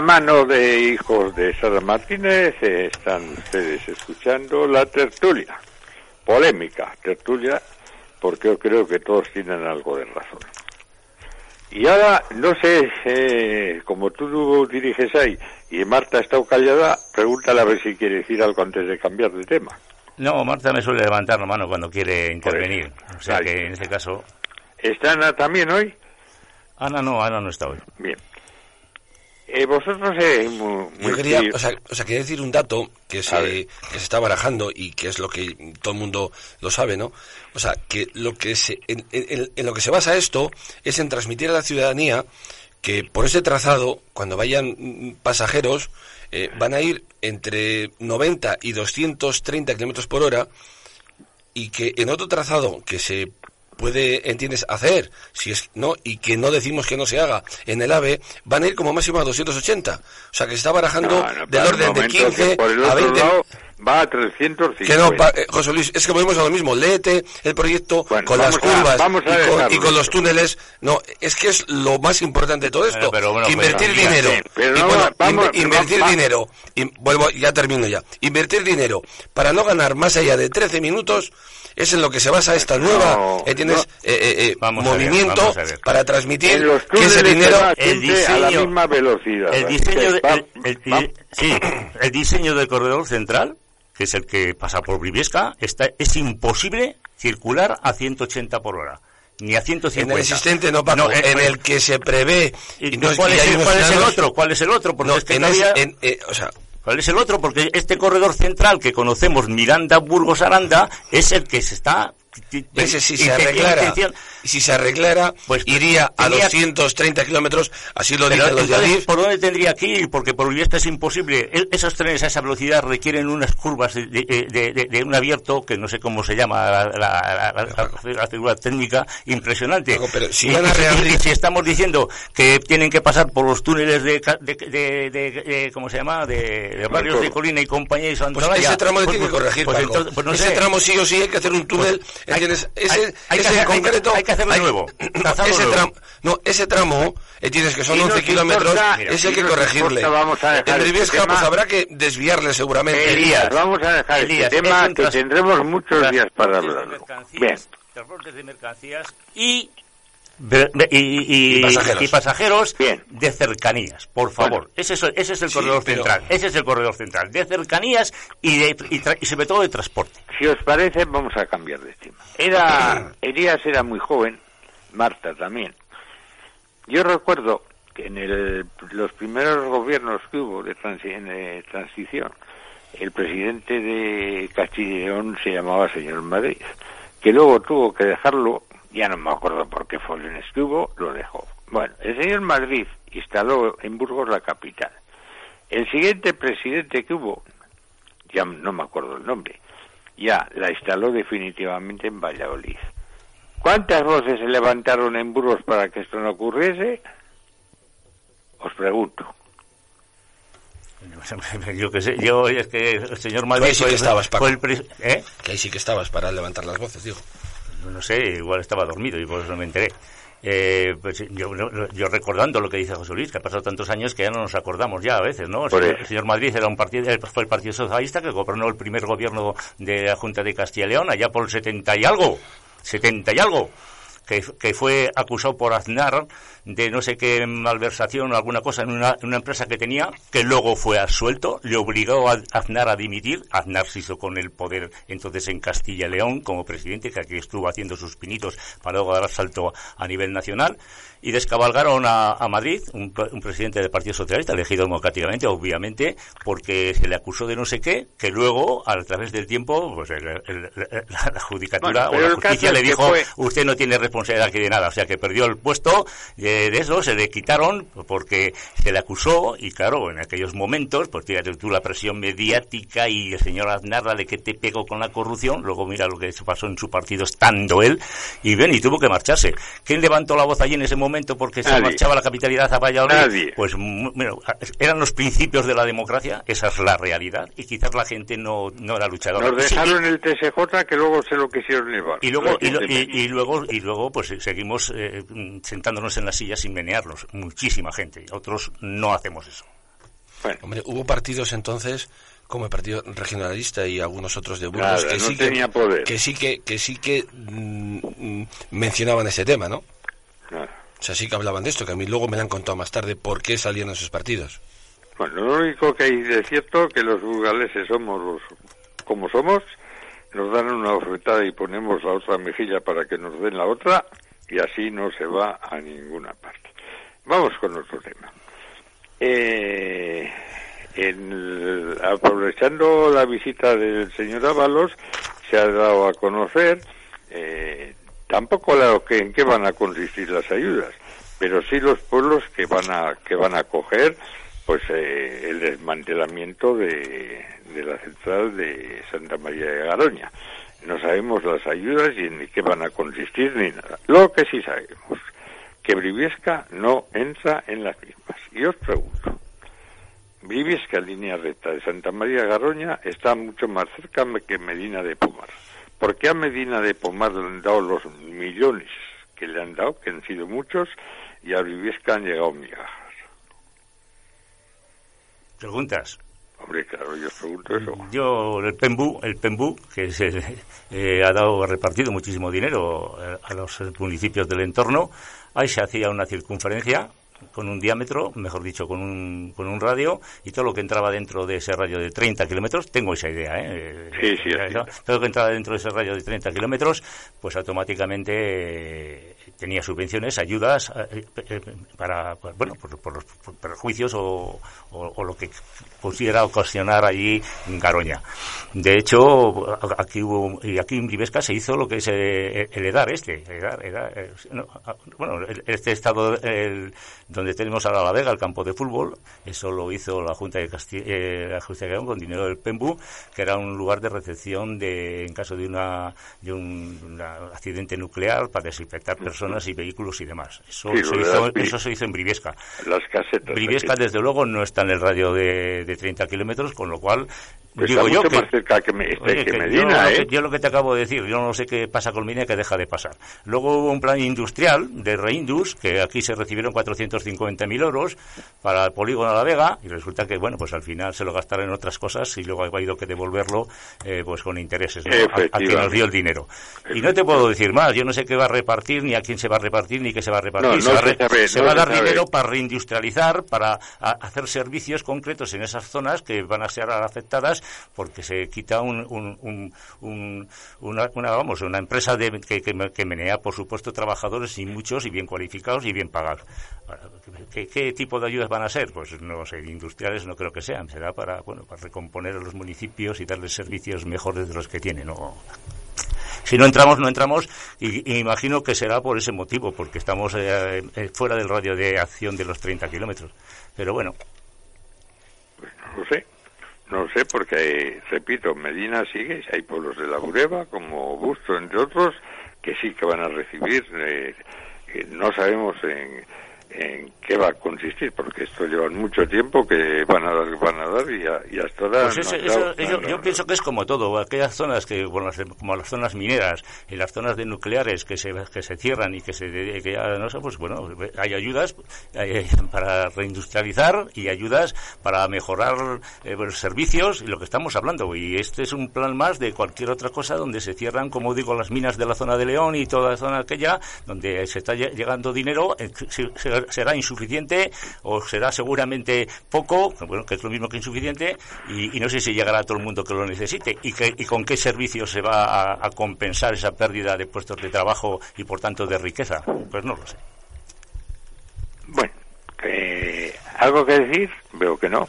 Mano de hijos de Sara Martínez están ustedes escuchando la tertulia. Polémica tertulia, porque yo creo que todos tienen algo de razón. Y ahora, no sé, eh, como tú diriges ahí y Marta ha estado callada, pregúntale a ver si quiere decir algo antes de cambiar de tema. No, Marta me suele levantar la mano cuando quiere intervenir. O sea que en este caso. ¿Está Ana también hoy? Ana no, Ana no está hoy. Bien. Eh, vosotros, muy, Yo quería, o sea, o sea, quería decir un dato que se, que se está barajando y que es lo que todo el mundo lo sabe, ¿no? O sea, que lo que se, en, en- en lo que se basa esto es en transmitir a la ciudadanía que por ese trazado, cuando vayan mm, pasajeros, eh, van a ir entre 90 y 230 kilómetros por hora y que en otro trazado que se puede, entiendes, hacer, si es no, y que no decimos que no se haga, en el AVE, van a ir como máximo a 280. O sea, que se está barajando No, no, del orden de momento que 15 por el a otro 20. lado va a 350. Que no, pa- eh, José Luis, es que volvemos a lo mismo. Léete el proyecto Bueno, con las curvas a y, con, dejarlo y con los túneles. No, es que es lo más importante de todo esto. Bueno, pero bueno, invertir pues, dinero. pero Y no, bueno, vamos- inve- invertir dinero. Y vuelvo, ya termino ya. Invertir dinero para no ganar más allá de 13 minutos es en lo que se basa esta nueva, No, ¿entiendes? no. Eh, eh, eh, Vamos a ver, movimiento vamos a ver. para transmitir En los que ese dinero El siempre a la diseño- misma velocidad. El diseño, de- el- el- va- sí, el diseño del corredor central, que es el que pasa por Briviesca, está, es imposible circular a 180 por hora. Ni a 150. en el existente no, Paco, eh, en el que se prevé ¿Y no cuál, es el, unos cuál es el planos- otro? ¿Cuál es el otro? Porque No, es que en todavía- en- eh, o sea, ¿Cuál es el otro? Porque este corredor central que conocemos, Miranda-Burgos-Aranda, es el que se está ese si se arreglara, si se arreglara, pues iría a 230 kilómetros, así lo dicen los de ¿Por dónde tendría que ir? Porque por Viesta es imposible. E, esos trenes a esa velocidad requieren unas curvas de, de, un abierto, que no sé cómo se llama la, figura técnica, impresionante. pero si, y, si estamos diciendo que tienen que pasar por los túneles de, de, ¿cómo se llama? De, barrios de Colina y compañía y Pues ese tramo le pues, tiene que pues, corregir, pues, pues ese tramo sí o sí hay que hacer un túnel ese, hay, ese concreto, hay que hacerlo nuevo. ese tramo, no, ese tramo, entiendes que son 11 kilómetros, ese hay que corregirle. Vamos a dejar en este pues habrá que desviarle seguramente. Elías, vamos a dejar este tema que tendremos muchos días para hablarlo. Bien. de mercancías y y, y, pasajeros, de cercanías, por favor. Ese, es, ese es el corredor central. Ese es el corredor central. De cercanías y, de, y, sobre todo de transporte. Si os parece, vamos a cambiar de tema. Era, Elías era muy joven, Marta también. Yo recuerdo que en el, los primeros gobiernos que hubo de, de transición, el presidente de Castilla y León se llamaba señor Madrid, que luego tuvo que dejarlo ya no me acuerdo por qué fue el estuvo, lo dejó. Bueno, el señor Madrid instaló en Burgos la capital. El siguiente presidente que hubo, ya no me acuerdo el nombre, ya la instaló definitivamente en Valladolid. ¿Cuántas voces se levantaron en Burgos para que esto no ocurriese? Os pregunto. Yo qué sé, yo es que el señor Madrid ahí sí que estabas, el ¿eh? Que ahí sí que estabas para levantar las voces, digo no sé, igual estaba dormido y por eso no me enteré. Eh, pues yo, yo, recordando lo que dice José Luis, que ha pasado tantos años que ya no nos acordamos ya a veces, ¿no? El señor, Madrid era un partido, fue el Partido Socialista que gobernó el primer gobierno de la Junta de Castilla y León allá por el 70 y algo, 70 y algo que, fue acusado por Aznar de no sé qué malversación o alguna cosa en una, empresa que tenía, que luego fue absuelto, le obligó a Aznar a dimitir. Aznar se hizo con el poder entonces en Castilla y León como presidente, que aquí estuvo haciendo sus pinitos para luego dar salto a nivel nacional y descabalgaron a, Madrid, un, presidente del Partido Socialista, elegido democráticamente, obviamente, porque se le acusó de no sé qué, que luego, a través del tiempo, pues la, judicatura o la justicia le dijo, usted no tiene responsabilidad aquí de nada, o sea que perdió el puesto, eh, de eso se le quitaron porque se le acusó, y claro, en aquellos momentos, pues fíjate tú la presión mediática y el señor Aznar de que te pegó con la corrupción, luego mira lo que pasó en su partido estando él, y ven, y tuvo que marcharse. ¿Quién levantó la voz allí en ese momento? porque se marchaba la capitalidad a Valladolid. Pues eran los principios de la democracia, esa es la realidad, y quizás la gente no, no era luchadora. Nos dejaron el TSJ que luego se lo quisieron llevar. Y luego, y, luego, y luego pues seguimos eh, sentándonos en la silla sin menearnos, muchísima gente, otros no hacemos eso. Hombre, hubo partidos entonces como el Partido Regionalista y algunos otros de Burgos que, sí que, que, sí que, que sí que mm, mencionaban ese tema, ¿no? O sea, sí que hablaban de esto, que a mí luego me lo han contado más tarde por qué salían esos partidos. Bueno, lo único que hay de cierto que los burgaleses somos los, como somos, nos dan una ofertada y ponemos la otra mejilla para que nos den la otra y así no se va a ninguna parte. Vamos con otro tema. Eh, aprovechando la visita del señor Ábalos, se ha dado a conocer eh, Tampoco claro que en qué van a consistir las ayudas, pero sí los pueblos que van a que van a coger pues eh, el desmantelamiento de, de la central de Santa María de Garoña. No sabemos las ayudas y en qué van a consistir ni nada. Lo que sí sabemos, que Briviesca no entra en las mismas. Y os pregunto, Briviesca, línea recta de Santa María de Garoña, está mucho más cerca que Medina de Pomar. ¿Por qué a Medina de Pomar le han dado los millones que le han dado, que han sido muchos, y a Viviesca han llegado migajas? ¿Preguntas? Hombre, claro, yo pregunto eso. Yo, el PEMBU, el PEMBU, que se, eh, ha dado, ha repartido muchísimo dinero eh, a los municipios del entorno, ahí se hacía una circunferencia con un diámetro, mejor dicho, con un, con un radio, y todo lo que entraba dentro de ese radio de 30 kilómetros, tengo esa idea, ¿eh? Sí, sí, Todo lo que entraba dentro de ese radio de 30 kilómetros, pues automáticamente tenía subvenciones, ayudas eh, eh, para, pues, bueno, por, los perjuicios o, lo que pusiera ocasionar allí Garoña. De hecho, aquí hubo, y aquí en Brivesca se hizo lo que es el EDAR este, bueno, este estado el, donde tenemos ahora la Vega, el campo de fútbol, eso lo hizo la Junta de Castilla, la Justicia de con dinero del PEMBU, que era un lugar de recepción de, en caso de una, de un accidente nuclear para desinfectar personas y vehículos y demás. Eso, se, hizo, eso se hizo en Briviesca. Las casetas. Briviesca, desde luego, no está en el radio de, de 30 kilómetros, con lo cual pues digo yo que, más cerca que, Medina, yo, ¿eh? yo, lo que te acabo de decir, yo no sé qué pasa con Medina que deja de pasar. Luego hubo un plan industrial de Reindus, que aquí se recibieron 450.000 euros para el polígono de la Vega, y resulta que, bueno, pues al final se lo gastaron en otras cosas y luego ha habido que devolverlo eh, pues con intereses a, quien nos dio el dinero. Y no te puedo decir más, yo no sé qué va a repartir, ni a quién se va a repartir, ni qué se va a repartir. se, va, a, dar dinero para reindustrializar, para hacer servicios concretos en esas zonas que van a ser afectadas porque se quita un, una, vamos, una empresa de, que, menea, por supuesto, trabajadores y muchos y bien cualificados y bien pagados. ¿Qué, tipo de ayudas van a ser? Pues no sé, industriales no creo que sean. Será para, bueno, para recomponer a los municipios y darles servicios mejores de los que tienen. Si no entramos, no entramos y, imagino que será por ese motivo, porque estamos eh, eh, fuera del radio de acción de los 30 kilómetros. Pero bueno. Pues no lo sé. No sé, porque, repito, Medina sigue, hay pueblos de la Bureba, como Busto, entre otros, que sí que van a recibir. Eh, no sabemos en, en qué va a consistir, porque esto lleva mucho tiempo que van a dar, van a dar y, hasta ahora... Pues yo, pienso que es como todo, aquellas zonas que, como las zonas mineras y las zonas de nucleares que se, que se cierran y que se que ya, no sé, pues bueno, hay ayudas eh, para reindustrializar y ayudas para mejorar eh, los servicios y lo que estamos hablando. Y este es un plan más de cualquier otra cosa donde se cierran, como digo, las minas de la zona de León y toda la zona aquella, donde se está llegando dinero, eh, será insuficiente o será seguramente poco, bueno, que es lo mismo que insuficiente, y, no sé si llegará a todo el mundo que lo necesite y, y con qué servicios se va a, compensar esa pérdida de puestos de trabajo y por tanto de riqueza. Pues no lo sé. Bueno, ¿algo que decir? Veo que no.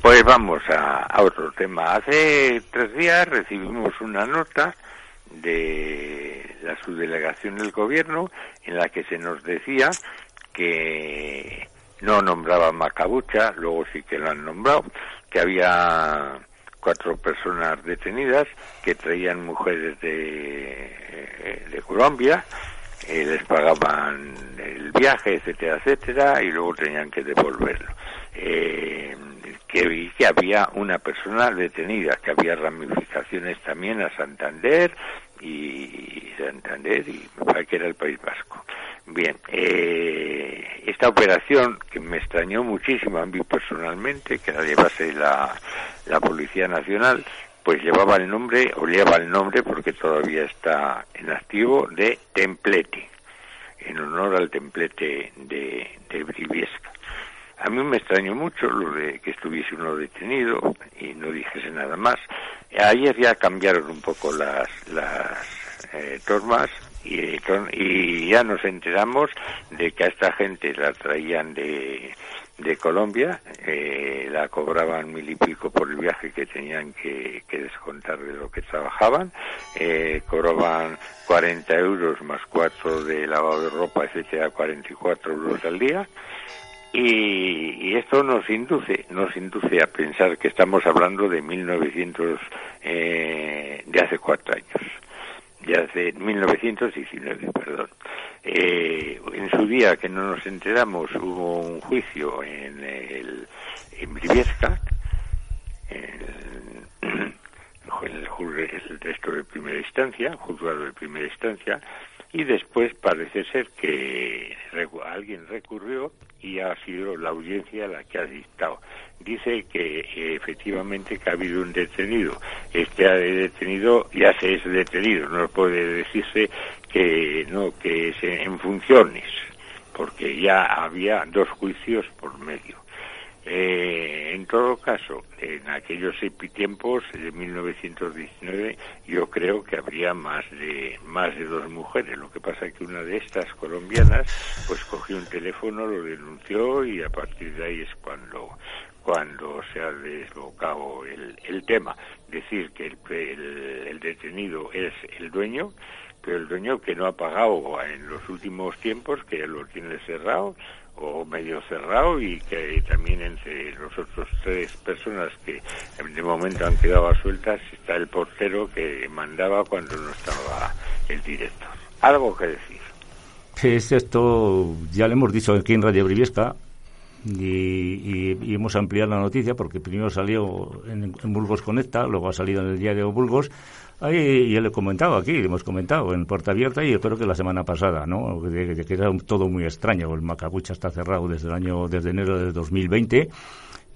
Pues vamos a, a, otro tema. Hace tres días recibimos una nota de la subdelegación del gobierno en la que se nos decía que no nombraba Macabucha, luego sí que lo han nombrado, que había cuatro personas detenidas que traían mujeres de, de Colombia, eh, les pagaban el viaje, etcétera, etcétera, y luego tenían que devolverlo. Eh, que, que había una persona detenida, que había ramificaciones también a Santander y Santander y que era el País Vasco. Bien, eh, esta operación que me extrañó muchísimo a mí personalmente, que la llevase la, la Policía Nacional, pues llevaba el nombre, o lleva el nombre, porque todavía está en activo, de Templete, en honor al templete de, de Briviesca. A mí me extrañó mucho lo de que estuviese uno detenido y no dijese nada más. Ayer ya cambiaron un poco las, las eh, normas y, ya nos enteramos de que a esta gente la traían de, de Colombia, eh, la cobraban mil y pico por el viaje que tenían que, descontar de lo que trabajaban, eh, cobraban 40 euros más 4 de lavado de ropa, etcétera, 44 euros al día. Y, esto nos induce, nos induce a pensar que estamos hablando de 1900, eh, de hace cuatro años ya hace 1919, perdón. Eh, en su día que no nos enteramos hubo un juicio en el en Briviesca, el, el, resto de primera instancia, juzgado de primera instancia, y después parece ser que alguien recurrió y ha sido la audiencia la que ha dictado. Dice que efectivamente que ha habido un detenido. Este detenido ya se es detenido, no puede decirse que no que es en funciones, porque ya había dos juicios por medio. Eh, en todo caso, en aquellos tiempos de 1919, yo creo que habría más de más de dos mujeres. Lo que pasa es que una de estas colombianas, pues cogió un teléfono, lo denunció y a partir de ahí es cuando cuando se ha desbocado el, el tema. Decir que el, el detenido es el dueño, pero el dueño que no ha pagado en los últimos tiempos, que lo tiene cerrado o medio cerrado y que también entre los otros tres personas que de momento han quedado sueltas está el portero que mandaba cuando no estaba el director. Algo que decir. Es esto, ya le hemos dicho aquí en Radio Briviesca, y, hemos ampliado la noticia porque primero salió en, en Burgos Conecta, luego ha salido en el diario Burgos Ahí ya le he comentado aquí, le hemos comentado en Puerta Abierta y espero que la semana pasada, ¿no? De, que era todo muy extraño. El Macabucha está cerrado desde el año, desde enero de 2020.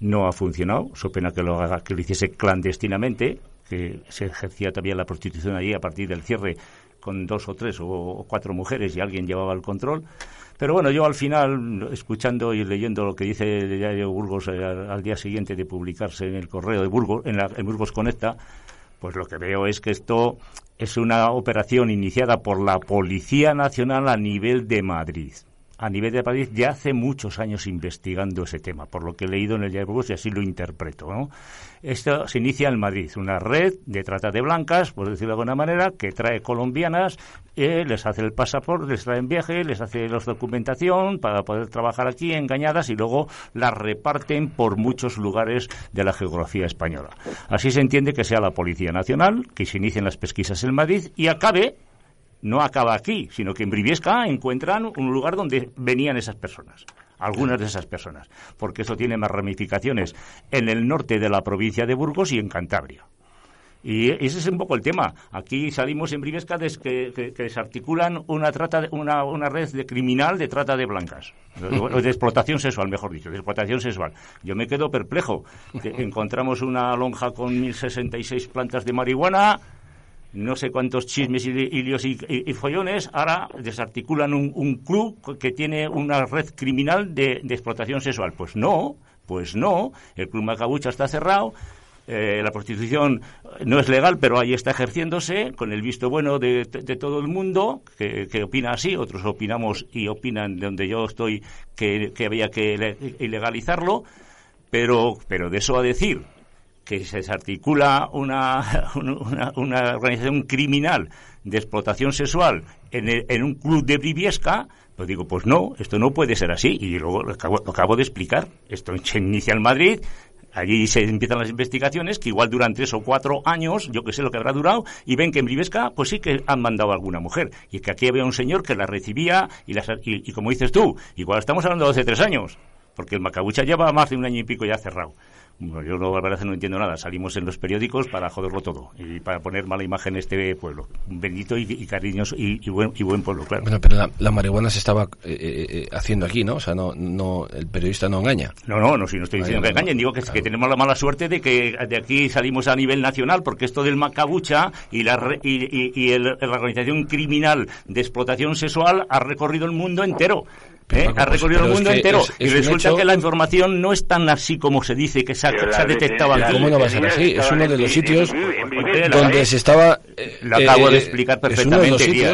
No ha funcionado. So pena que lo haga, que lo hiciese clandestinamente, que se ejercía también la prostitución allí a partir del cierre con dos o tres o cuatro mujeres y alguien llevaba el control. Pero bueno, yo al final, escuchando y leyendo lo que dice el diario Burgos eh, al, día siguiente de publicarse en el correo de Burgos, en, la, en Burgos Conecta, pues lo que veo es que esto es una operación iniciada por la Policía Nacional a nivel de Madrid a nivel de Madrid ya hace muchos años investigando ese tema, por lo que he leído en el diario y así lo interpreto. ¿no? Esto se inicia en Madrid, una red de trata de blancas, por decirlo de alguna manera, que trae colombianas, eh, les hace el pasaporte, les trae en viaje, les hace la documentación para poder trabajar aquí engañadas y luego las reparten por muchos lugares de la geografía española. Así se entiende que sea la Policía Nacional, que se inicien las pesquisas en Madrid y acabe no acaba aquí, sino que en Briviesca encuentran un lugar donde venían esas personas, algunas de esas personas, porque eso tiene más ramificaciones en el norte de la provincia de Burgos y en Cantabria. Y ese es un poco el tema. Aquí salimos en Briviesca que, que, desarticulan una, trata una, una, red de criminal de trata de blancas, de, explotación sexual, mejor dicho, de explotación sexual. Yo me quedo perplejo. encontramos una lonja con 1.066 plantas de marihuana, no sé cuántos chismes y, líos y, follones, ahora desarticulan un, club que tiene una red criminal de, explotación sexual. Pues no, pues no, el club Macabucha está cerrado, eh, la prostitución no es legal, pero ahí está ejerciéndose con el visto bueno de, todo el mundo, que, opina así, otros opinamos y opinan de donde yo estoy que, que había que ilegalizarlo, pero, pero de eso a decir que se desarticula una, una, organización criminal de explotación sexual en, un club de Briviesca, pues digo, pues no, esto no puede ser así. Y luego lo acabo, de explicar. Esto se inicia en Madrid, Allí se empiezan las investigaciones, que igual duran tres o cuatro años, yo que sé lo que habrá durado, y ven que en Briviesca, pues sí que han mandado a alguna mujer. Y que aquí había un señor que la recibía, y, las, y, como dices tú, igual estamos hablando de hace tres años, porque el Macabucha lleva más de un año y pico ya cerrado. Bueno, yo no, la verdad no entiendo nada. Salimos en los periódicos para joderlo todo y para poner mala imagen a este pueblo. Bendito y, cariñoso y, buen, y buen pueblo, claro. Bueno, pero la, marihuana se estaba eh, eh, eh, haciendo aquí, ¿no? O sea, no, no, el periodista no engaña. No, no, no, si no estoy diciendo que engañen. Digo que, que, tenemos la mala suerte de que de aquí salimos a nivel nacional porque esto del macabucha y la, y, el, la organización criminal de explotación sexual ha recorrido el mundo entero. ¿Eh? ha recorrido el mundo entero y resulta que la información no es tan así como se dice que se ha, detectado aquí. ¿Cómo no va a ser así? Es uno de los sitios donde se estaba... lo acabo de explicar perfectamente.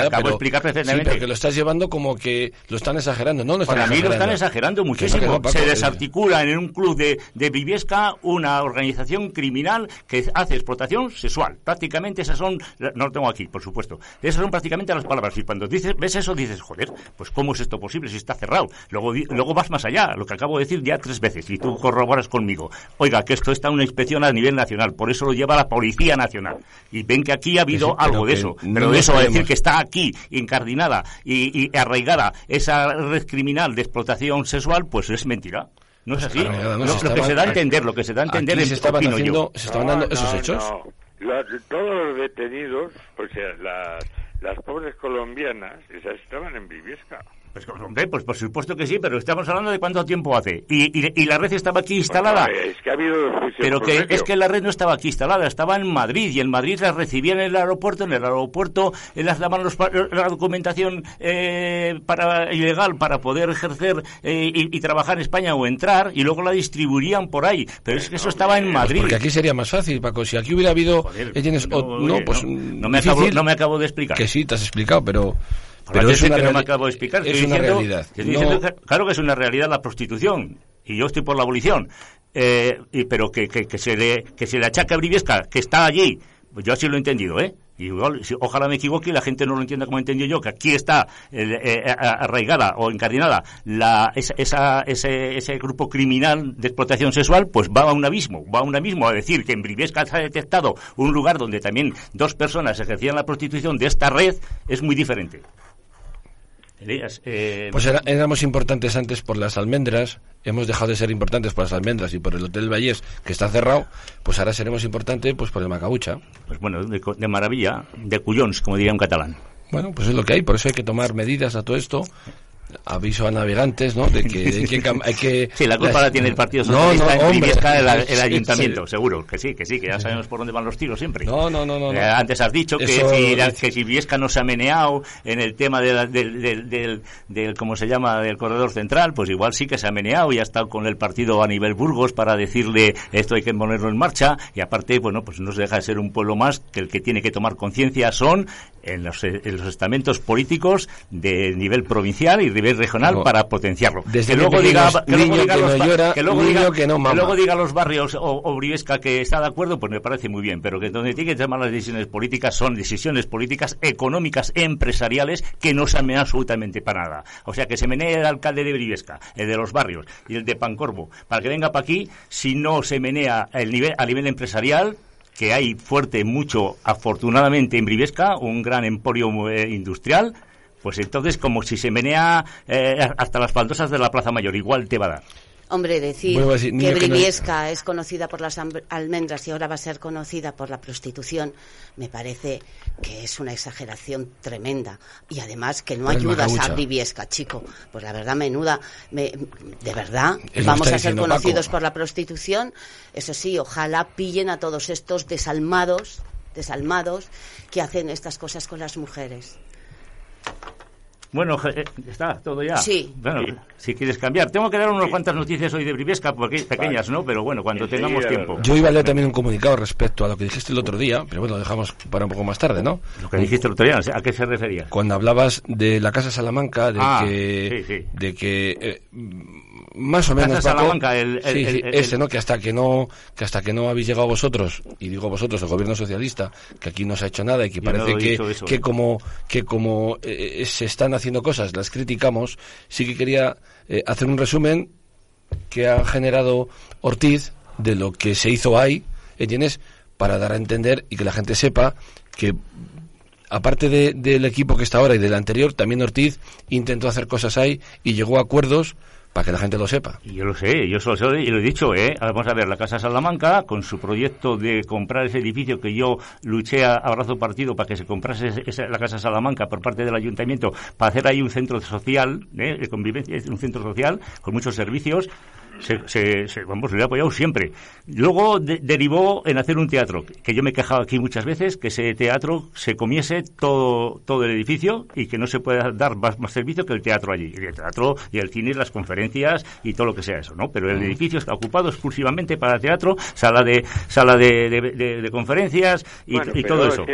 acabo de explicar perfectamente. Sí, porque lo estás llevando como que lo están exagerando. No, Para mí lo están exagerando muchísimo. se desarticula en un club de, de Viviesca una organización criminal que hace explotación sexual. Prácticamente esas son... No lo tengo aquí, por supuesto. Esas son prácticamente las palabras. Y cuando dices, ves eso, dices, joder, pues ¿cómo es esto posible si está cerrado. Luego, luego vas más allá, lo que acabo de decir ya tres veces, y tú corroboras conmigo. Oiga, que esto está en una inspección a nivel nacional, por eso lo lleva la Policía Nacional. Y ven que aquí ha habido algo de eso. pero de eso a decir que está aquí incardinada y, arraigada esa red criminal de explotación sexual, pues es mentira. No es así. lo que se da a entender, lo que se da a entender es se estaban, haciendo, se estaban dando esos hechos. todos los detenidos, o sea, las las pobres colombianas, esas estaban en Viviesca. Pues, hombre, pues por supuesto que sí, pero estamos hablando de cuánto tiempo hace. Y, y, y la red estaba aquí instalada. Bueno, es que ha habido Pero que medio. es que la red no estaba aquí instalada, estaba en Madrid y en Madrid las recibían en el aeropuerto, en el aeropuerto eh, les daban los pa- la documentación eh, para ilegal para poder ejercer eh, y, y trabajar en España o entrar y luego la distribuirían por ahí. Pero es que eso estaba en Madrid. Porque aquí sería más fácil, Paco. Si aquí hubiera habido... eh, o- no, pues... no, mm, no me difícil, acabo, no me acabo de explicar. Que sí, te has explicado, pero... Pero es una, que no me acabo de explicar. es Estoy una diciendo- realidad. estoy No- diciendo que- claro que es una realidad la prostitución. Y yo estoy por la abolición. Eh, y, pero que, que, que se le, que se le achaca a Briviesca, que está allí. Pues yo así lo he entendido, ¿eh? Y igual, si- ojalá me equivoque y la gente no lo entienda como he entendido yo, que aquí está eh, eh, arraigada o encardinada la, esa, esa- ese, ese grupo criminal de explotación sexual, pues va a un abismo, va a un abismo a decir que en Briviesca se ha detectado un lugar donde también dos personas ejercían la prostitución de esta red, es muy diferente. Elías, eh, Pues era- éramos importantes antes por las almendras, hemos dejado de ser importantes por las almendras y por el Hotel Vallés, que está cerrado, pues ahora seremos importantes pues por el Macabucha. pues bueno, de, de maravilla, de cuyons, como diría un catalán. Bueno, pues es lo que hay, por eso hay que tomar medidas a todo esto. Aviso a navegantes, ¿no? De que, de que hay que... Sí, la culpa la tiene el Partido No, Socialista no, en hombre. El, el ayuntamiento, sí. seguro, que sí, que sí, que ya sabemos por dónde van los tiros siempre. No, no, no, no. no. Eh, antes has dicho que Eso- si, la- que si Viesca no se ha meneado en el tema de la- del, del, del, del- ¿cómo se llama?, del corredor central, pues igual sí que se ha meneado y ha estado con el partido a nivel Burgos para decirle esto hay que ponerlo en marcha y aparte, bueno, pues no se deja de ser un pueblo más que el que tiene que tomar conciencia son en los, en los estamentos políticos de nivel provincial y nivel regional para potenciarlo. Desde que luego diga, que luego diga que los no llora, que luego diga- que no que mama. luego diga los barrios o, o Briviesca que está de acuerdo, pues me parece muy bien, pero que donde tiene que tomar las decisiones políticas son decisiones políticas económicas empresariales que no se menea absolutamente para nada. O sea, que se menee el alcalde de Briviesca, el de los barrios y el de Pancorvo, para que venga para aquí, si no se menea el nivel, a nivel empresarial, que hay fuerte mucho, afortunadamente, en Briviesca, un gran emporio eh, industrial, pues entonces como si se menea eh, hasta las baldosas de la Plaza Mayor, igual te va a dar. Hombre, decir que que no- Briviesca es conocida por las almendras y ahora va a ser conocida por la prostitución, me parece que es una exageración tremenda. Y además que no ayudas a. Briviesca, chico. Pues la verdad, menuda. me- de verdad, vamos a ser conocidos Paco. por la prostitución. Eso sí, ojalá pillen a todos estos desalmados, desalmados que hacen estas cosas con las mujeres. Bueno, está todo ya. Sí. Bueno, si quieres cambiar. Tengo que dar unas cuantas noticias hoy de Briviesca, porque pequeñas, ¿no? Pero bueno, cuando tengamos tiempo. Yo iba a leer también un comunicado respecto a lo que dijiste el otro día, pero bueno, lo dejamos para un poco más tarde, ¿no? Lo que dijiste el otro día, no sé, ¿a qué se refería? Cuando hablabas de la Casa Salamanca, de Ah, que, sí, sí. de que eh, más o menos Salamanca, el- el- sí, sí, el- ese, ¿no? Que hasta que no que hasta que no habéis llegado vosotros y digo vosotros el gobierno socialista que aquí no se ha hecho nada y que no parece que, eso, que ¿eh? como que como eh, se están haciendo cosas las criticamos sí que quería eh, hacer un resumen que ha generado Ortiz de lo que se hizo ahí, ¿entiendes? Para dar a entender y que la gente sepa que aparte de- del equipo que está ahora y del anterior, también Ortiz intentó hacer cosas ahí y llegó a acuerdos para que la gente lo sepa. Yo lo sé, yo solo sé y lo he dicho, ¿eh? Vamos a ver, la Casa Salamanca, con su proyecto de comprar ese edificio que yo luché a, a brazo partido para que se comprase esa- la Casa Salamanca por parte del ayuntamiento, para hacer ahí un centro social, ¿eh? de convivencia, un centro social con muchos servicios, se, se- se- vamos, lo he apoyado siempre. Luego de- derivó en hacer un teatro, que yo me he quejado aquí muchas veces, que ese teatro se comiese todo, todo el edificio y que no se pueda dar más, más servicio que el teatro allí. Y el teatro y el cine, las conferencias y todo lo que sea eso, ¿no? Pero el edificio está ocupado exclusivamente para teatro, sala de sala de, de- de- de conferencias y, Bueno, y pero todo eso.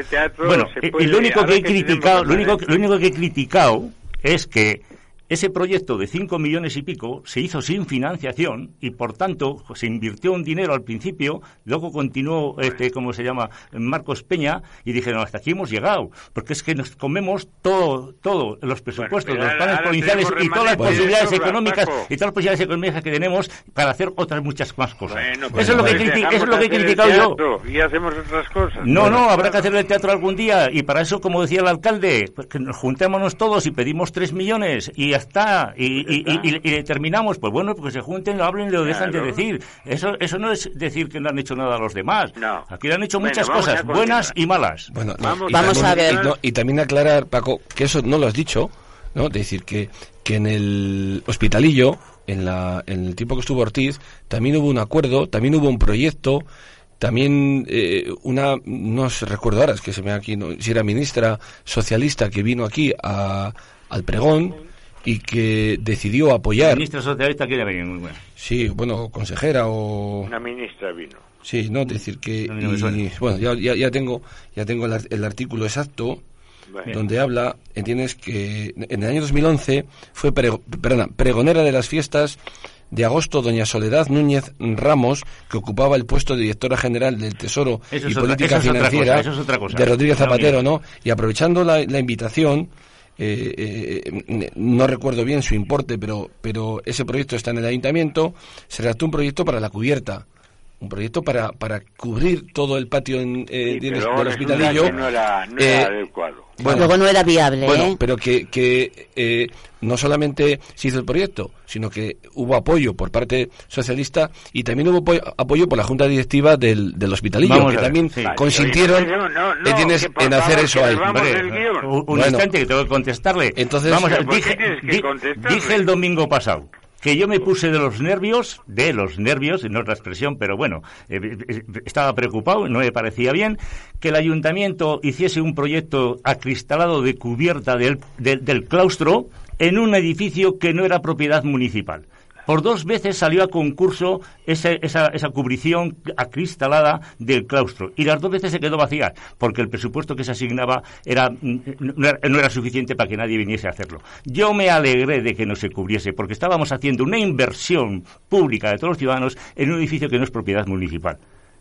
Bueno, y- lo único que he criticado, lo único, lo único que he criticado es que ese proyecto de 5 millones y pico se hizo sin financiación y, por tanto, se invirtió un dinero al principio, luego continuó, este, ¿cómo se llama?, Marcos Peña, y dijeron, hasta aquí hemos llegado, porque es que nos comemos todo, todo, los presupuestos, los planes ahora provinciales y todas las posibilidades económicas Paco. y todas las posibilidades económicas que tenemos para hacer otras muchas más cosas. Bueno, eso pues es lo que, entonces criti- dejamos eso es lo que he criticado yo. Y hacemos otras cosas. No, Bueno, no, habrá que hacer el teatro algún día y para eso, como decía el alcalde, pues que nos juntémonos todos y pedimos tres millones y está, y, y, y- y- y terminamos, pues bueno, pues se junten, lo hablen y lo dejan de decir. Eso, eso no es decir que no han hecho nada a los demás. No. Aquí le han hecho Bueno, muchas cosas, buenas y malas. Bueno, no, Vamos- y Vamos también- a ver. Y, no, y también aclarar, Paco, que eso no lo has dicho, ¿no? De decir que, que en el hospitalillo, en, la, en el tiempo que estuvo Ortiz, también hubo un acuerdo, también hubo un proyecto, también eh, una, no recuerdo ahora, es que se me aquí, no, si era ministra socialista que vino aquí a, al pregón y que decidió apoyar. Ministra socialista quiere venir muy bueno. Sí, bueno, consejera o. Una ministra vino. Sí, no, es decir que. No y- bueno, ya, ya, ya tengo, ya tengo el, el artículo exacto donde habla, entiendes que en el año 2011 fue prego- perdona, pregonera de las fiestas de agosto doña Soledad Núñez Ramos, que ocupaba el puesto de directora general del Tesoro Eso y es otra- Política eso es otra Financiera cosa, eso es otra cosa. de Rodríguez Zapatero. ¿no? Y aprovechando la, la invitación, eh, eh, no recuerdo bien su importe, pero, pero ese proyecto está en el ayuntamiento, se redactó un proyecto para la cubierta. Un proyecto para, para cubrir todo el patio en, eh, Sí, del- hospitalillo. no era, no Eh, era adecuado. Bueno, Luego no era viable, bueno, ¿eh? pero que, que eh, no solamente se hizo el proyecto, sino que hubo apoyo por parte socialista y también hubo apoyo, apoyo por la junta directiva del, del hospitalillo, Vamos que también sí. Consintieron oye, no, no, no, ¿entiendes? que por en hacer eso ahí. un, un Bueno. instante que tengo que contestarle. Entonces- Vamos a, Pero ¿por qué dije, tienes que contestarle? dije el domingo pasado que yo me puse de los nervios, de los nervios, no es la expresión, pero bueno, eh, eh, estaba preocupado, no me parecía bien, que el ayuntamiento hiciese un proyecto acristalado de cubierta del, del- del claustro en un edificio que no era propiedad municipal. Por dos veces salió a concurso ese- esa, esa cubrición acristalada del claustro y las dos veces se quedó vacía porque el presupuesto que se asignaba era, mm, no, era, no era suficiente para que nadie viniese a hacerlo. Yo me alegré de que no se cubriese porque estábamos haciendo una inversión pública de todos los ciudadanos en un edificio que no es propiedad municipal.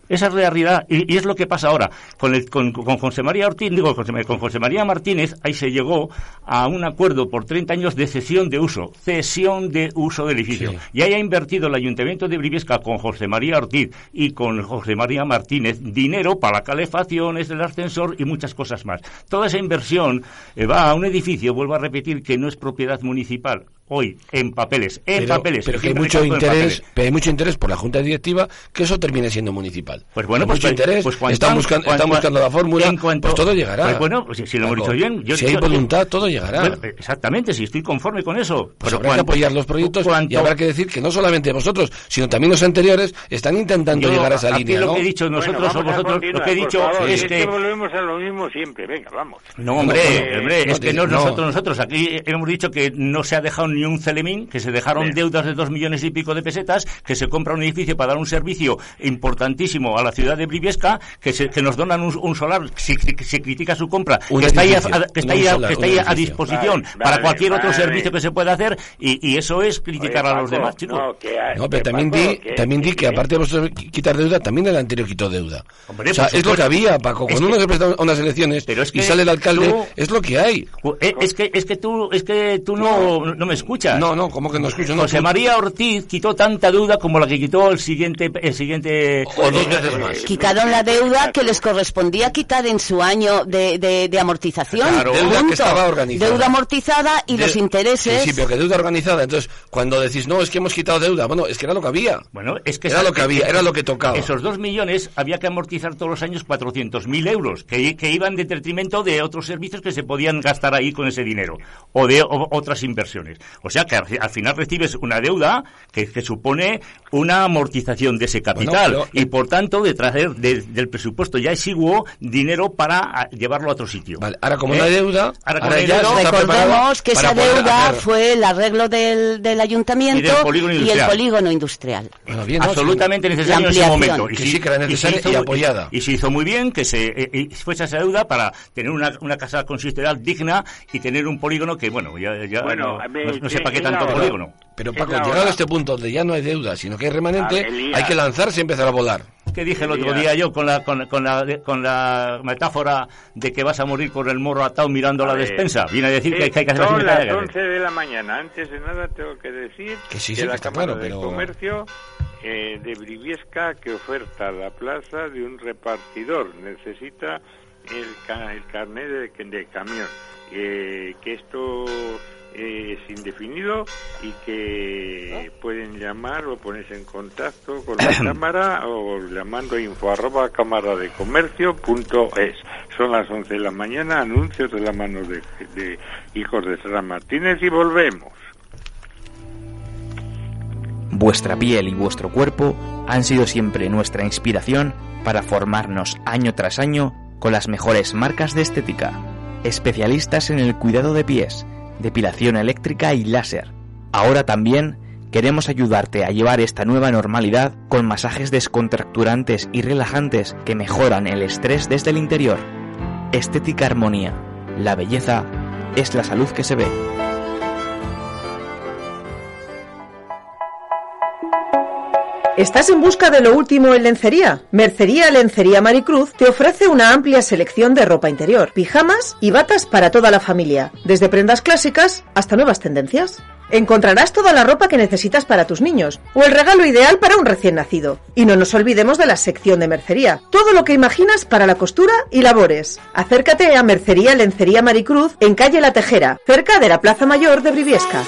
Esa es la realidad y, y es lo que pasa ahora. Con, el- con, con José María Ortiz, digo, José- con José María Martínez, ahí se llegó a un acuerdo por 30 años de cesión de uso, cesión de uso del edificio. Sí. Y ahí ha invertido el Ayuntamiento de Briviesca con José María Ortiz y con José María Martínez dinero para la calefacción, es el ascensor y muchas cosas más. Toda esa inversión eh, va a un edificio, vuelvo a repetir, que no es propiedad municipal. Hoy, en papeles, en pero, papeles. pero que hay mucho interés, pero hay mucho interés por la junta directiva que eso termine siendo municipal. Pues bueno, Hay pues, mucho pues, interés, pues están, buscando, cuanto- están buscando la fórmula, en cuanto- pues todo llegará. Pues bueno, pues si, si lo hemos dicho bien. yo- si hay yo- voluntad, todo llegará. Bueno, exactamente, si estoy conforme con eso. Pues Pero habrá que cuanto- apoyar los proyectos y habrá que decir que no solamente vosotros, sino también los anteriores están intentando yo, llegar a esa aquí línea, lo ¿no? que he dicho nosotros Bueno, o vosotros, lo que he dicho favor, es que... volvemos a lo mismo siempre. Venga, vamos. No, hombre, es que no, no. nosotros, nosotros aquí hemos dicho que no se ha dejado ni un celemín, que se dejaron Bien. deudas de dos millones y pico de pesetas, que se compra un edificio para dar un servicio importantísimo a la ciudad de Briviesca, que, se- que nos donan un, un solar, si, si- si critica su compra, Un que está ahí, a, edificio, que está no ahí, un a- solar, que está un ahí a edificio. disposición Vale, para vale, cualquier otro vale. servicio que se pueda hacer, y, y eso es criticar Oye, a los Paco, demás, chicos. No, que hay- No, pero también Paco, di, que- también di que aparte de vosotros qui- quitar deuda, también el anterior quitó deuda. Hombre, o sea, es lo que había, Paco. Cuando uno se presenta a unas elecciones Pero es y sale el alcalde, tú- es lo que hay. Eh, Es que, es que tú, es que tú no, no me escuchas. No, no, ¿cómo que no escucho? No, José tú- María Ortiz quitó tanta deuda como la que quitó el siguiente, el siguiente O dos veces más. Quitaron la deuda que les correspondía quitar en su año de, de, de amortización. Claro. Deuda que estaba organizada. Deuda amortizada y De- los intereses. Sí, sí, pero que deuda organizada. Entonces, cuando decís, no, es que hemos quitado deuda, bueno, es que era lo que había. Bueno, es que Era lo que había, era lo que tocaba. Esos dos millones había que amortizar todos los años 400.000 euros, que, que iban de detrimento de otros servicios que se podían gastar ahí con ese dinero, o de o- otras inversiones. O sea que al, al final recibes una deuda que, que supone una amortización de ese capital, Bueno, pero- y por tanto de traer de- del presupuesto ya exiguo dinero para a, llevarlo a otro sitio. Vale, ahora como ¿Eh? no hay deuda, Ahora ya deuda, Recordemos que esa deuda hacer- fue el arreglo del, del ayuntamiento Y del polígono y el industrial. polígono industrial. Bueno, bien, ¿no? absolutamente necesario en ese momento. Que sí que era necesaria y apoyada. Y se hizo muy bien que se eh, eh, fuese esa deuda para tener una, una casa consistorial digna y tener un polígono que, bueno, ya, ya Bueno, no, a ver, no- sé para qué la tanto polígono. Pero Paco, la llegado a este punto donde ya no hay deuda, sino que hay remanente, hay que lanzarse y empezar a volar. ¿Qué dije el otro día yo con la, con, con la, con la metáfora de que vas a morir con el morro atado mirando la A ver, despensa? Viene a decir que, que hay que hacer las que hacer. 11 de la mañana. Antes de nada tengo que decir Que sí, sí, la que está Cámara claro, de pero- Comercio eh, de Briviesca que oferta la plaza de un repartidor. Necesita el, ca- el carnet de, de camión. Eh, que esto es indefinido y que pueden llamar o ponerse en contacto con la cámara o llamando a info arroba cámara de comercio punto es. Son las 11 de la mañana, anuncios de la mano de, de hijos de Sara Martínez y volvemos. Vuestra piel y vuestro cuerpo han sido siempre nuestra inspiración para formarnos año tras año con las mejores marcas de estética. Especialistas en el cuidado de pies, depilación eléctrica y láser. Ahora también queremos ayudarte a llevar esta nueva normalidad con masajes descontracturantes y relajantes que mejoran el estrés desde el interior. Estética Armonía. La belleza es la salud que se ve. ¿Estás en busca de lo último en lencería? Mercería Lencería Maricruz te ofrece una amplia selección de ropa interior, pijamas y batas para toda la familia, desde prendas clásicas hasta nuevas tendencias. Encontrarás toda la ropa que necesitas para tus niños o el regalo ideal para un recién nacido. Y no nos olvidemos de la sección de mercería. Todo lo que imaginas para la costura y labores. Acércate a Mercería Lencería Maricruz en calle La Tejera, cerca de la Plaza Mayor de Briviesca.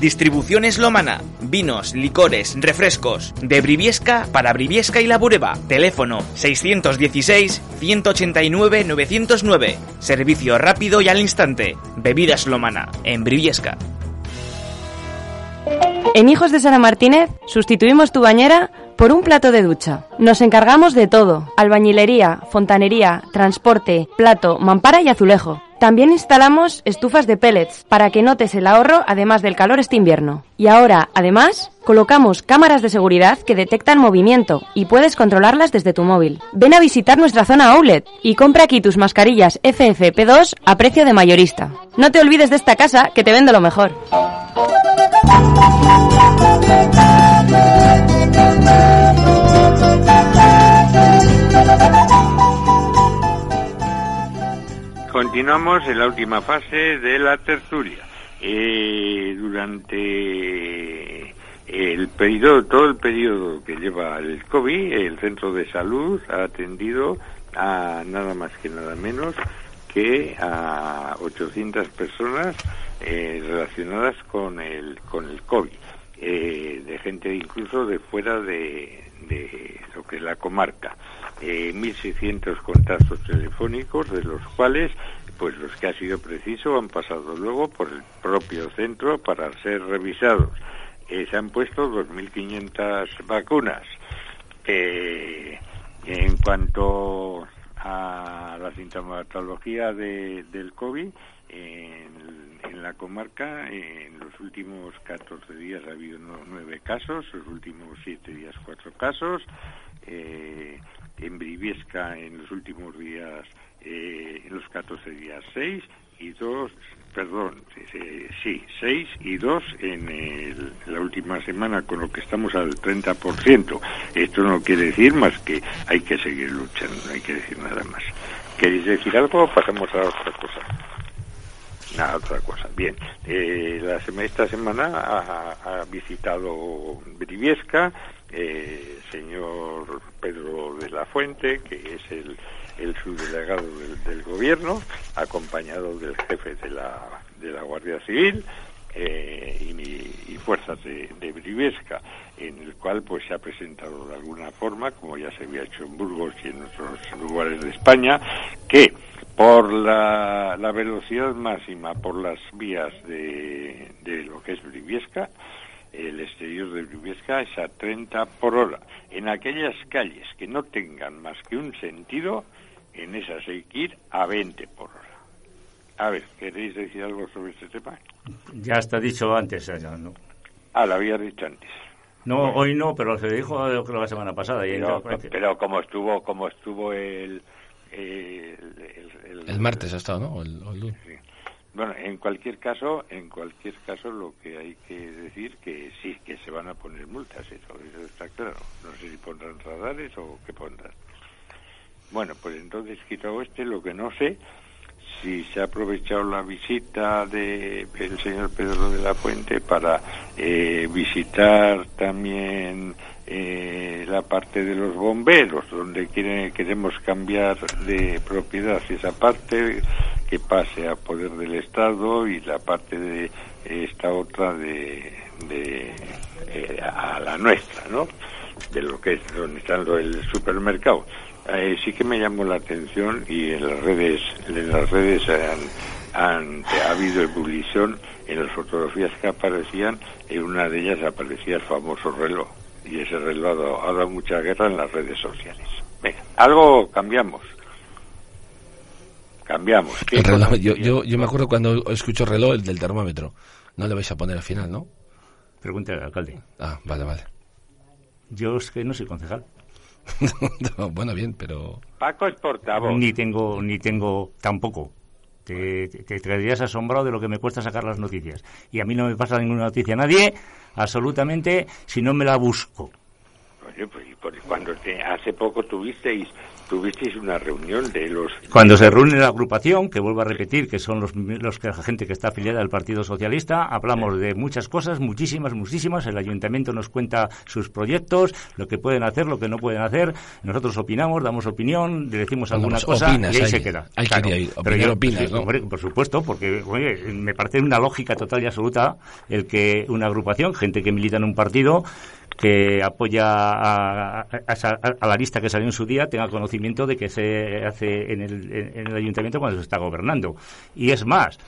Distribuciones Lomana. Vinos, licores, refrescos. De Briviesca para Briviesca y La Bureba. Teléfono 616-189-909. Servicio rápido y al instante. Bebidas Lomana. En Briviesca. En Hijos de Sara Martínez sustituimos tu bañera por un plato de ducha. Nos encargamos de todo. Albañilería, fontanería, transporte, plato, mampara y azulejo. También instalamos estufas de pellets para que notes el ahorro además del calor este invierno. Y ahora, además, colocamos cámaras de seguridad que detectan movimiento y puedes controlarlas desde tu móvil. Ven a visitar nuestra zona outlet y compra aquí tus mascarillas FFP2 a precio de mayorista. No te olvides de esta casa que te vende lo mejor. Continuamos en la última fase de la tertulia. Eh, durante el periodo, todo el periodo que lleva el COVID, el centro de salud ha atendido a nada más que nada menos que a 800 personas eh, relacionadas con el con el COVID, eh, de gente incluso de fuera de, de lo que es la comarca. Eh, 1.600 contactos telefónicos, de los cuales pues los que ha sido preciso han pasado luego por el propio centro para ser revisados. Eh, se han puesto 2.500 vacunas. En cuanto a la sintomatología de, del COVID, en, en, la comarca en los últimos 14 días ha habido nueve casos, los últimos siete días cuatro casos. Eh, en Briviesca en los últimos días, eh, los 14 días 6 y 2, perdón, sí, 6 y 2 en el, la última semana, con lo que estamos al 30%. Esto no quiere decir más que hay que seguir luchando, no hay que decir nada más. ¿Queréis decir algo o pasamos a otra cosa? Nada, otra cosa. Bien, eh, la esta semana ha, ha visitado Briviesca, eh, señor Pedro de la Fuente, que es el, el subdelegado del, gobierno, acompañado del jefe de la, de la Guardia Civil eh, y, fuerzas de, de Briviesca, en el cual pues se ha presentado de alguna forma, como ya se había hecho en Burgos y en otros lugares de España, que por la, la velocidad máxima por las vías de, de lo que es Briviesca, el exterior de Briviesca es a 30 por hora. En aquellas calles que no tengan más que un sentido, en esas hay que ir a 20 por hora. A ver, ¿queréis decir algo sobre este tema? Ya está dicho antes, ya, ¿no? Ah, lo había dicho antes. No, bueno. hoy no, pero se dijo creo la semana pasada. Y pero, pero como estuvo como estuvo el... El, el, el, el martes ha estado, ¿no? El, el... Sí. Bueno, en cualquier caso, en cualquier caso, lo que hay que decir que sí, que se van a poner multas, eso, eso está claro. No sé si pondrán radares o qué pondrán. Bueno, pues entonces, quitado este, lo que no sé, si se ha aprovechado la visita de el señor Pedro de la Fuente para eh, visitar también eh, la parte de los bomberos, donde quiere, queremos cambiar de propiedad esa parte que pase a poder del Estado y la parte de esta otra de, de eh, a la nuestra, ¿no? De lo que es donde está el supermercado. Eh, sí que me llamó la atención y en las redes en las redes han, ha habido ebullición en las fotografías que aparecían, en una de ellas aparecía el famoso reloj. Y ese reloj ha dado, ha dado mucha guerra en las redes sociales. Venga, algo cambiamos. Cambiamos. ¿Qué El reloj, cosas yo, yo, yo me acuerdo cuando escucho reloj, el del termómetro. No le vais a poner al final, ¿no? Pregúntale al alcalde. Ah, vale, vale. Yo es que no soy concejal. No, bueno, bien, pero... Paco es portavoz. Ni tengo, ni tengo tampoco. Te, te, te quedarías asombrado de lo que me cuesta sacar las noticias. Y a mí no me pasa ninguna noticia a nadie, absolutamente, si no me la busco. Oye, pues, cuando te- hace poco tuvisteis tuvisteis una reunión de los Cuando se reúne la agrupación, que vuelvo a repetir, que son los, los que la gente que está afiliada al Partido Socialista, hablamos de muchas cosas, muchísimas, muchísimas. El ayuntamiento nos cuenta sus proyectos, lo que pueden hacer, lo que no pueden hacer. Nosotros opinamos, damos opinión, le decimos alguna cosa opinas, y ahí hay- se queda. hay que ir pero yo- opinas, ¿no? hombre, por supuesto, porque oye, me parece una lógica total y absoluta el que una agrupación, gente que milita en un partido, que apoya a, a- la lista que salió en su día tenga conocimiento de que se hace en el, en- el ayuntamiento cuando se está gobernando. Y es más,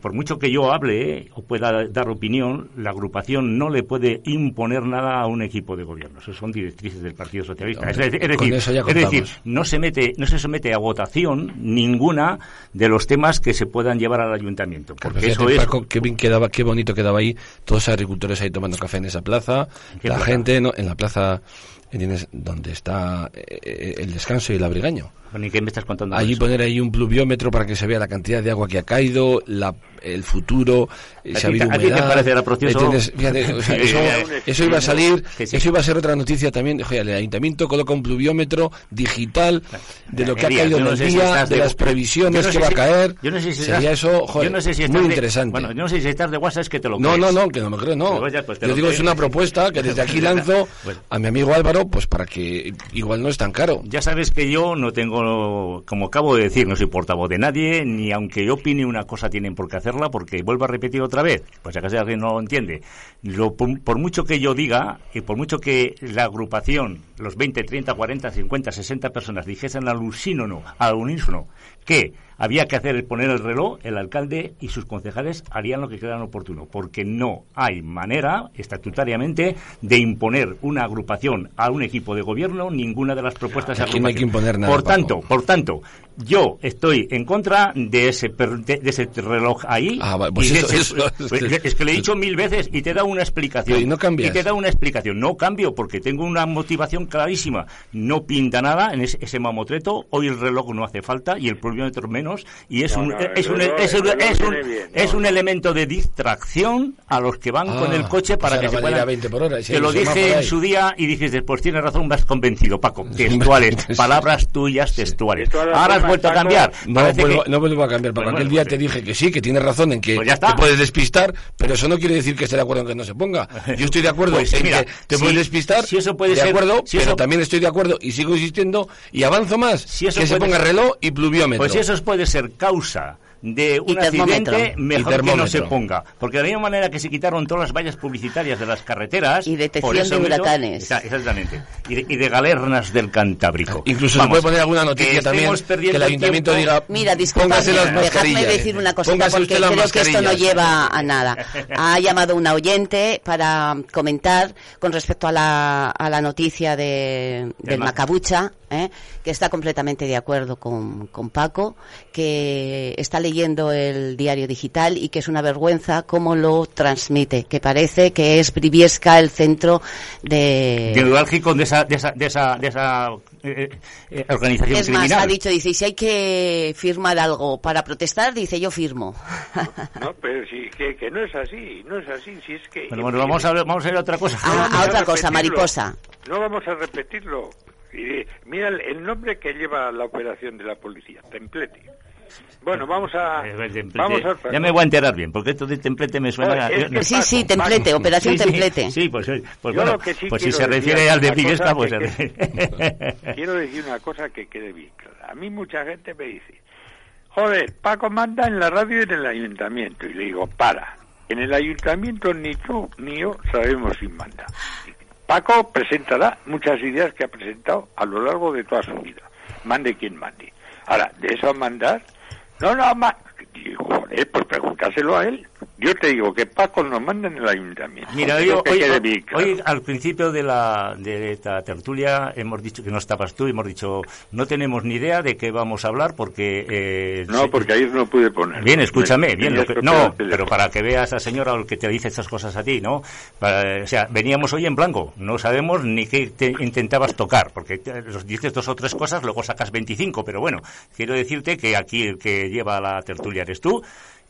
por mucho que yo hable eh, o pueda dar opinión, la agrupación no le puede imponer nada a un equipo de gobierno. Eso son directrices del Partido Socialista. Hombre, es, decir- es es no se mete, no se somete a votación ninguna de los temas que se puedan llevar al ayuntamiento. Porque eso es Paco, qué bien quedaba, qué bonito quedaba ahí, todos los agricultores ahí tomando café en esa plaza, la plaza? gente ¿no? en la plaza ¿entiendes? donde está eh, el descanso y el abrigaño. Ni qué me estás contando. Allí poner ahí un pluviómetro para que se vea la cantidad de agua que ha caído, la, el futuro, eh, ¿A si ha habido ti te humedad. parecerá precioso? Fíjate, o sea, eso, eso iba a salir, eso iba a ser otra noticia también. Oye, el ayuntamiento coloca un pluviómetro digital de lo que ha caído en el día, de las previsiones que va a caer. Yo no sé si Sería eso, joder, muy interesante. Bueno, yo no sé si estás de WhatsApp es que te lo No, no, no, que no me creo, no. Pues Yo digo, es una propuesta que desde aquí lanzo a mi amigo Álvaro, pues para que igual no es tan caro. Ya sabes que yo no tengo, como acabo de decir, no soy portavoz de nadie, ni aunque yo opine una cosa tienen por qué hacerla, porque vuelvo a repetir otra vez, pues si acaso alguien no lo entiende. Lo, por, mucho que yo diga, y por mucho que la agrupación, los 20, 30, 40, 50, 60 personas dijesen al unísono, al unísono, que había que hacer poner el reloj, el alcalde y sus concejales harían lo que crean oportuno, porque no hay manera estatutariamente de imponer una agrupación a un equipo de gobierno ninguna de las propuestas Aquí no hay que agrupación. imponer nada, Por tanto, por tanto, yo estoy en contra de ese per- de, de ese reloj ahí. Ah, vale, pues eso- ese- eso- pues es que le he dicho mil veces y te da una explicación. ¿y no cambias? Y te da una explicación. No cambio porque tengo una motivación clarísima. No pinta nada en ese, ese mamotreto. Hoy el reloj no hace falta y el pluviómetro menos. Y es No, un es un elemento de distracción a los que van Ah, con el coche pues para que se puedan. a 20 por hora, si Te hay lo dije en su día y dices, pues tienes razón, me has convencido, Paco. Textuales, palabras tuyas textuales. Ahora vuelto a cambiar. No vuelvo, que- no vuelvo a cambiar, porque Pues aquel bueno, día pues te sí. dije que sí, que tienes razón en que Pues ya está. te puedes despistar, pero eso no quiere decir que esté de acuerdo en que no se ponga. Yo estoy de acuerdo Pues en mira, que te si- puedes despistar, si eso puede de ser- acuerdo, si pero eso- también estoy de acuerdo y sigo insistiendo y avanzo más, Si eso que se ponga ser- reloj y pluviómetro. Pues eso puede ser causa de un accidente, mejor que no se ponga. Porque de la misma manera que se quitaron todas las vallas publicitarias de las carreteras... Y detección de huracanes. Exa- exactamente. Y de, y de galernas del Cantábrico. Incluso Vamos, se puede poner alguna noticia que también que el ayuntamiento tiempo. diga Mira, póngase las mascarillas. decir una cosita Póngase porque creo que esto no lleva a nada. Ha llamado una oyente para comentar con respecto a la, a la noticia de, del Ma- Macabucha, ¿eh? que está completamente de acuerdo con, con Paco, que está leyendo el diario digital y que es una vergüenza cómo lo transmite, que parece que es Briviesca el centro de... Neurálgico de esa, de esa, de esa, de esa eh, eh, organización Es más, criminal. ha dicho, dice, si hay que firmar algo para protestar, dice, yo firmo. No, pero sí, que, que no es así, no es así, si es que... Bueno, bueno, vamos a, ver- vamos a ir a otra cosa. Ah, a otra cosa, mariposa. No vamos a repetirlo. Y, mira el, el nombre que lleva la operación de la policía, templete. Bueno, vamos a... Eh. Vamos a ya me voy a enterar bien, porque esto de templete me suena... Es que Sí, Paco, sí, templete, Paco. operación Sí, sí, templete. Sí, pues, eh, pues Yo bueno, lo que sí pues si se refiere al de cosa pues... que- Quiero decir una cosa que quede bien clara. A mí mucha gente me dice, joder, Paco manda en la radio y en el ayuntamiento. Y le digo, para, en el ayuntamiento ni tú ni yo sabemos quién manda. Paco presentará muchas ideas que ha presentado a lo largo de toda su vida. Mande quien mande. Ahora, de eso a mandar, no, no, ma- Y, joder, pues pregúntaselo a él. Yo te digo que Paco nos manda en el ayuntamiento. Mira, hoy, hoy al principio de, la, de esta tertulia hemos dicho que no estabas tú, hemos dicho no tenemos ni idea de qué vamos a hablar porque... eh, No, porque ayer no pude poner. Bien, escúchame, Me- bien, lo que- no, pero para que veas a la señora o el que te dice estas cosas a ti, ¿no? Para- o sea, veníamos hoy en blanco, no sabemos ni qué te intentabas tocar, porque te- los dices dos o tres cosas, luego sacas 25, pero bueno, quiero decirte que aquí el que lleva la tertulia eres tú.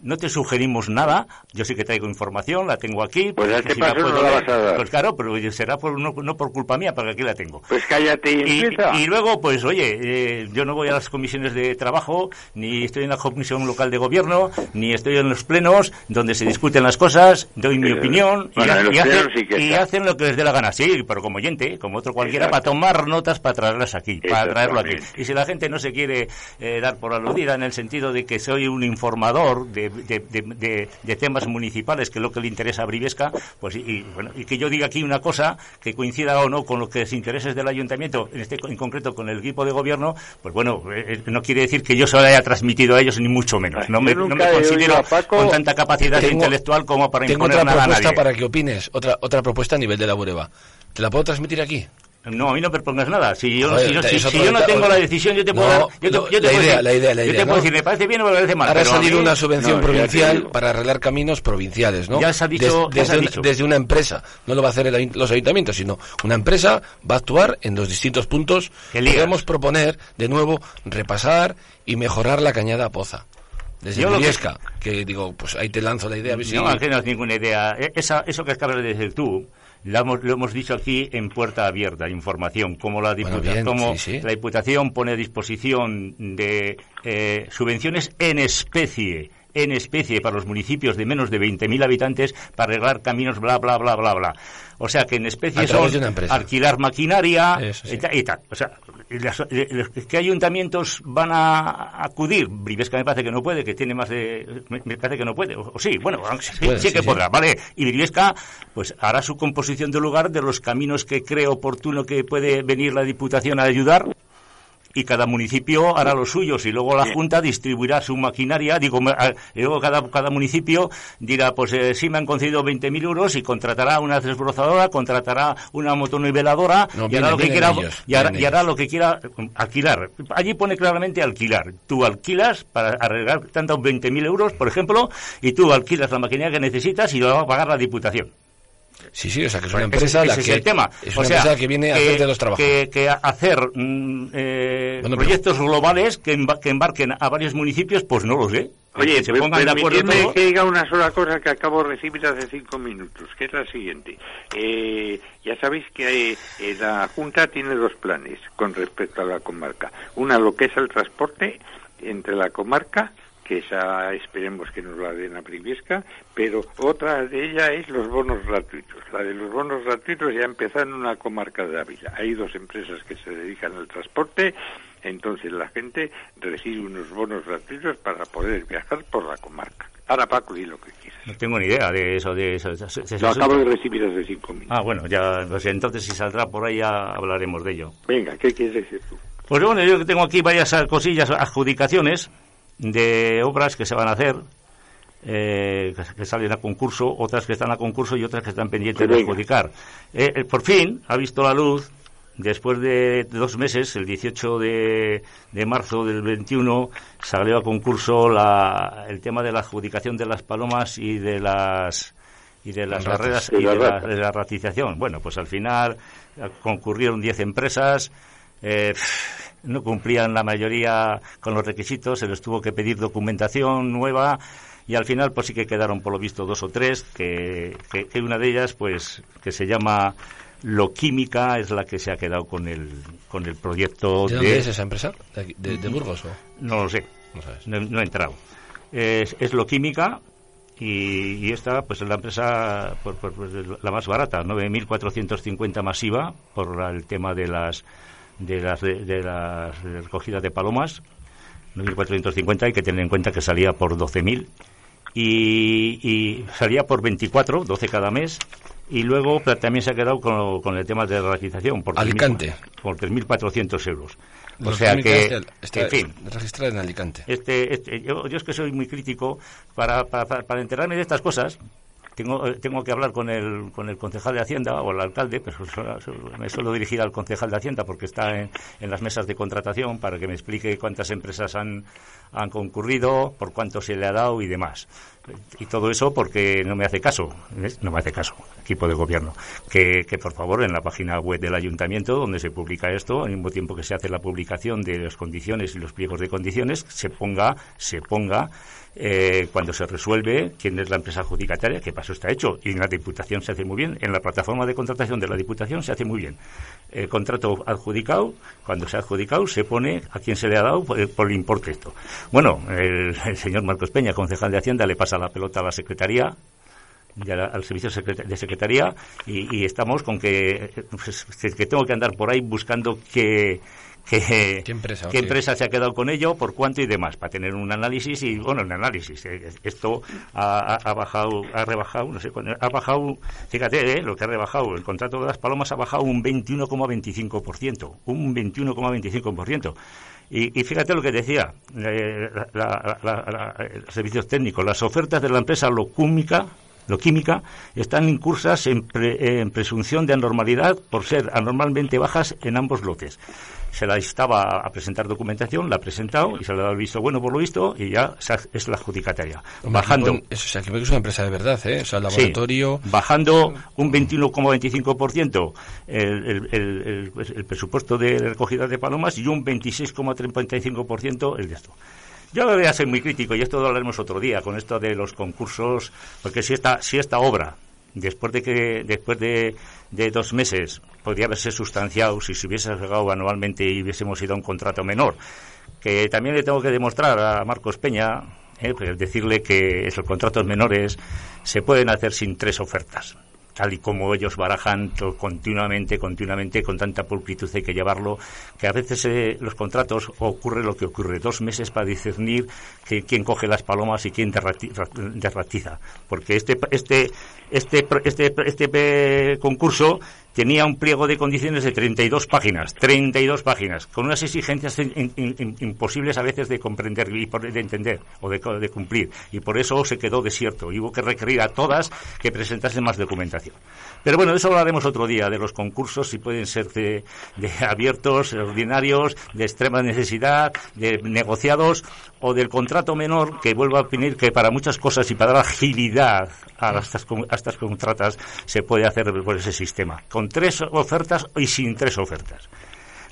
No te sugerimos nada, yo sí que traigo información, la tengo aquí. Pues a este si la no la vas a dar. Pues claro, pero será por, no, no por culpa mía, porque aquí la tengo. Pues cállate y Y, empieza. y luego, pues oye, eh, yo no voy a las comisiones de trabajo, ni estoy en la comisión local de gobierno, ni estoy en los plenos donde se discuten las cosas, doy mi Eh, opinión y, ha- hacen, sí y hacen lo que les dé la gana. Sí, pero como oyente, como otro cualquiera, Exacto. para tomar notas para traerlas aquí, para traerlo aquí. Y si la gente no se quiere eh, dar por aludida en el sentido de que soy un informador de, de- de- de- de temas municipales, que es lo que le interesa a Brivesca, pues y, y, bueno, y que yo diga aquí una cosa que coincida o no con los que los intereses del ayuntamiento, en este en concreto con el equipo de gobierno, pues bueno, eh, eh, no quiere decir que yo se lo haya transmitido a ellos ni mucho menos. No me, no considero Paco- con tanta capacidad Tengo- intelectual como para Tengo imponer otra nada a propuesta nadie. para que opines, otra otra propuesta a nivel de la Bureba. ¿Te la puedo transmitir aquí? No, a mí no me propongas nada. Si yo, si si- si no tengo la decisión, yo te puedo No, dar- yo te- no, yo te la puedo idea, decir- la idea, la yo idea, te puedo ¿no? decir, me parece bien o me parece mal. Ahora ha a salido una subvención provincial para arreglar caminos provinciales, ¿no? Ya se ha dicho- Des- ya se ha desde, una empresa. No lo va a hacer el los ayuntamientos, sino una empresa va a actuar en los distintos puntos. Que. Podemos proponer, de nuevo, repasar y mejorar la cañada Poza. Desde Yo lo que- digo, pues ahí te lanzo la idea. a ver si- No, no es ninguna idea. E- Esa, eso que acabas de decir tú, lo hemos, lo hemos dicho aquí en puerta abierta, información, como la, Bueno, diputa- bien, como sí, sí. la Diputación pone a disposición de eh, subvenciones en especie en especie para los municipios de menos de 20.000 habitantes para arreglar caminos, bla, bla, bla, bla, bla. O sea que en especie son alquilar maquinaria Eso sí. y, ta- y tal. O sea, eh, ¿qué ayuntamientos van a acudir? Brivesca me parece que no puede, que tiene más de... Me, parece que no puede. O, o sí, bueno, sí, puede, sí sí, que podrá, ¿vale? Y Brivesca pues hará su composición de lugar de los caminos que cree oportuno que puede venir la Diputación a ayudar y cada municipio hará los suyos y luego la Junta distribuirá su maquinaria, digo, luego cada, cada municipio dirá, pues eh, sí me han concedido 20.000 euros y contratará una desbrozadora, contratará una motoniveladora No, y hará lo que quiera ellos, y hará, y hará lo que quiera eh, alquilar. Allí pone claramente alquilar. Tú alquilas para arreglar tantos 20.000 euros, por ejemplo, y tú alquilas la maquinaria que necesitas y lo va a pagar la Diputación. Sí, sí, o sea, que es una Ese- empresa la ese es que... el tema. Es O una sea, empresa que viene a los trabajos. Que, que hacer mm, eh, Bueno, pero- proyectos globales que, emba- que embarquen a varios municipios, pues no lo sé. Oye, se pongan de acuerdo que diga una sola cosa que acabo de recibir hace cinco minutos, que es la siguiente. Eh, ya sabéis que eh, la Junta tiene dos planes con respecto a la comarca. Una, lo que es el transporte entre la comarca, que esa esperemos que nos la den a Priviesca, pero otra de ella es los bonos gratuitos. La de los bonos gratuitos ya empezó en una comarca de Ávila. Hay dos empresas que se dedican al transporte, entonces la gente recibe unos bonos gratuitos para poder viajar por la comarca. Ahora Paco, di lo que quieras. No tengo ni idea de eso. De eso, de eso- de eso- Lo acabo de recibir hace cinco minutos. Ah, bueno, ya, pues entonces si saldrá por ahí ya hablaremos de ello. Venga, ¿qué quieres decir tú? Pues bueno, yo tengo aquí varias cosillas, adjudicaciones de obras que se van a hacer, eh, que, salen a concurso, otras que están a concurso y otras que están pendientes de adjudicar. Eh, eh, por fin ha visto la luz, después de dos meses, el 18 de, de marzo del 21, salió a concurso la, el tema de la adjudicación de las palomas y de las y de las Ratas. barreras De y de la, de la ratización. Bueno, pues al final eh, concurrieron 10 empresas, eh, no cumplían la mayoría con los requisitos, se les tuvo que pedir documentación nueva y al final pues sí que quedaron por lo visto dos o tres, que, que, que una de ellas pues que se llama Loquímica es la que se ha quedado con el, con el proyecto ¿De dónde es esa empresa? ¿De, aquí- de- de Burgos o...? no lo sé, No sabes. no, no he entrado. Es, es Loquímica y, y esta pues es la empresa por- por- pues, la más barata, 9.450 masiva por el tema de las de las de, de las de recogida de palomas, 9.450 hay que tener en cuenta que salía por 12.000 y, y salía por 24, 12 cada mes y luego también se ha quedado con, con el tema de ratización por 3.000 Alicante. por 3.400 euros. La O sea que, está- en fin, registrada en Alicante. este, este- yo, yo es que soy muy crítico para, para, para- para enterarme de estas cosas. Tengo, eh, tengo que hablar con el, con el concejal de Hacienda o el alcalde, pero me suelo dirigir al concejal de Hacienda porque está en, en las mesas de contratación para que me explique cuántas empresas han, han concurrido, por cuánto se le ha dado y demás. Y todo eso porque no me hace caso, no me hace caso, equipo de gobierno. Que, que por favor en la página web del ayuntamiento donde se publica esto, al mismo tiempo que se hace la publicación de las condiciones y los pliegos de condiciones, se ponga, se ponga eh, cuando se resuelve quién es la empresa adjudicataria, que paso está hecho. Y en la Diputación se hace muy bien. En la plataforma de contratación de la Diputación se hace muy bien. El contrato adjudicado, cuando se ha adjudicado, se pone a quién se le ha dado por, el importe esto. Bueno, el, señor Marcos Peña, concejal de Hacienda, le pasa la pelota a la Secretaría al servicio de secretaría y, estamos con que, pues, que tengo que andar por ahí buscando que ¿Qué empresa? qué empresa se ha quedado con ello, por cuánto y demás, para tener un análisis y, bueno, un análisis. eh, Esto ha, bajado, ha rebajado, no sé, cuándo- ha bajado, fíjate, eh, lo que ha rebajado, el contrato de las palomas ha bajado un 21,25%, un 21,25%. Y, y fíjate lo que decía, eh, la- la- la- servicios técnicos, las ofertas de la empresa Locúmica, Loquímica, están incursas en, pre- en presunción de anormalidad por ser anormalmente bajas en ambos lotes. Se la instaba a presentar documentación, la ha presentado y se le ha dado el visto bueno por lo visto y ya es la adjudicataria. Bajando. eso, o sea, que es una empresa de verdad, ¿eh? O sea, el Sí, laboratorio... bajando un 21,25% el, el, el, el- el presupuesto de recogida de palomas y un 26,35% el de esto. Yo voy a ser muy crítico y esto lo hablaremos otro día con esto de los concursos, porque si esta, si esta obra, después de que después de, dos meses, podría haberse sustanciado si se hubiese llegado anualmente y hubiésemos ido a un contrato menor, que también le tengo que demostrar a Marcos Peña, eh, pues decirle que esos contratos menores se pueden hacer sin tres ofertas tal y como ellos barajan continuamente, continuamente, con tanta pulcritud hay que llevarlo, que a veces eh, los contratos ocurre lo que ocurre, dos meses para discernir que, quién coge las palomas y quién derrati- ra- derratiza. Porque este, este, este, este, este eh, concurso tenía un pliego de condiciones de 32 páginas, 32 páginas, con unas exigencias imposibles a veces de comprender y de entender o de, cumplir. Y por eso se quedó desierto y hubo que requerir a todas que presentasen más documentación. Pero bueno, de eso hablaremos otro día, de los concursos, si pueden ser de, abiertos, ordinarios, de extrema necesidad, de negociados o del contrato menor, que vuelvo a opinar que para muchas cosas y para dar agilidad a estas, contratas se puede hacer por ese sistema, tres ofertas y sin tres ofertas.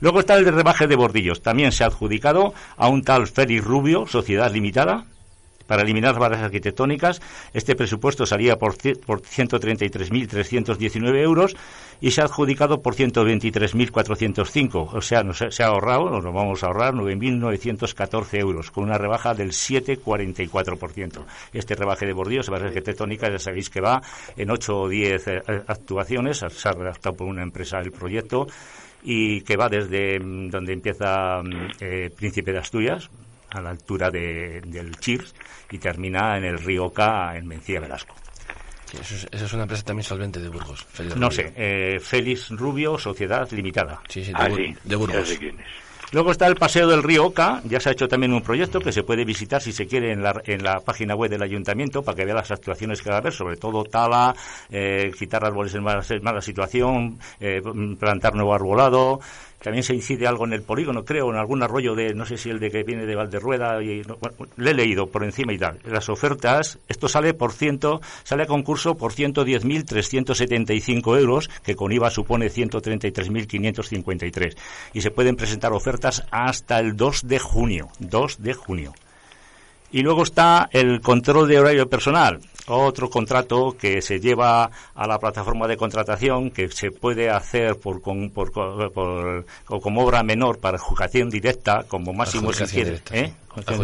Luego está el de rebaje de bordillos. También se ha adjudicado a un tal Félix Rubio, Sociedad Limitada, para eliminar barreras arquitectónicas. Este presupuesto salía por, por 133.319 euros y se ha adjudicado por 123.405. O sea, nos, se ha ahorrado, nos vamos a ahorrar 9.914 euros, con una rebaja del 7,44%. Este rebaje de bordillos, barreras arquitectónicas, ya sabéis que va en 8 o 10 eh, actuaciones. Se ha redactado por una empresa el proyecto y que va desde mm, donde empieza mm, eh, Príncipe de Asturias, a la altura de- del Chirs, y termina en el río K, en Mencía Velasco. Sí, eso, es, eso es una empresa también solvente de Burgos. Félix No Rubio. sé, eh, Félix Rubio, Sociedad Limitada. Sí, sí, de, Ah, Bur- sí, de Burgos. Luego está el Paseo del Río Oca, ya se ha hecho también un proyecto que se puede visitar si se quiere en la, en la página web del ayuntamiento para que vea las actuaciones que va a haber, sobre todo tala, eh, quitar árboles en mala, en mala situación, eh, plantar nuevo arbolado. También se incide algo en el polígono, creo, en algún arroyo de, no sé si el de que viene de Valderrueda, y, no, bueno, le he leído por encima y tal. Las ofertas, esto sale por ciento, sale a concurso por 110.375 euros, que con IVA supone 133.553. Y se pueden presentar ofertas hasta el 2 de junio. 2 de junio. Y luego está el control de horario personal, otro contrato que se lleva a la plataforma de contratación que se puede hacer por, con- por, por- por- o como obra menor para adjudicación directa, como máximo si quiere, directa, ¿eh?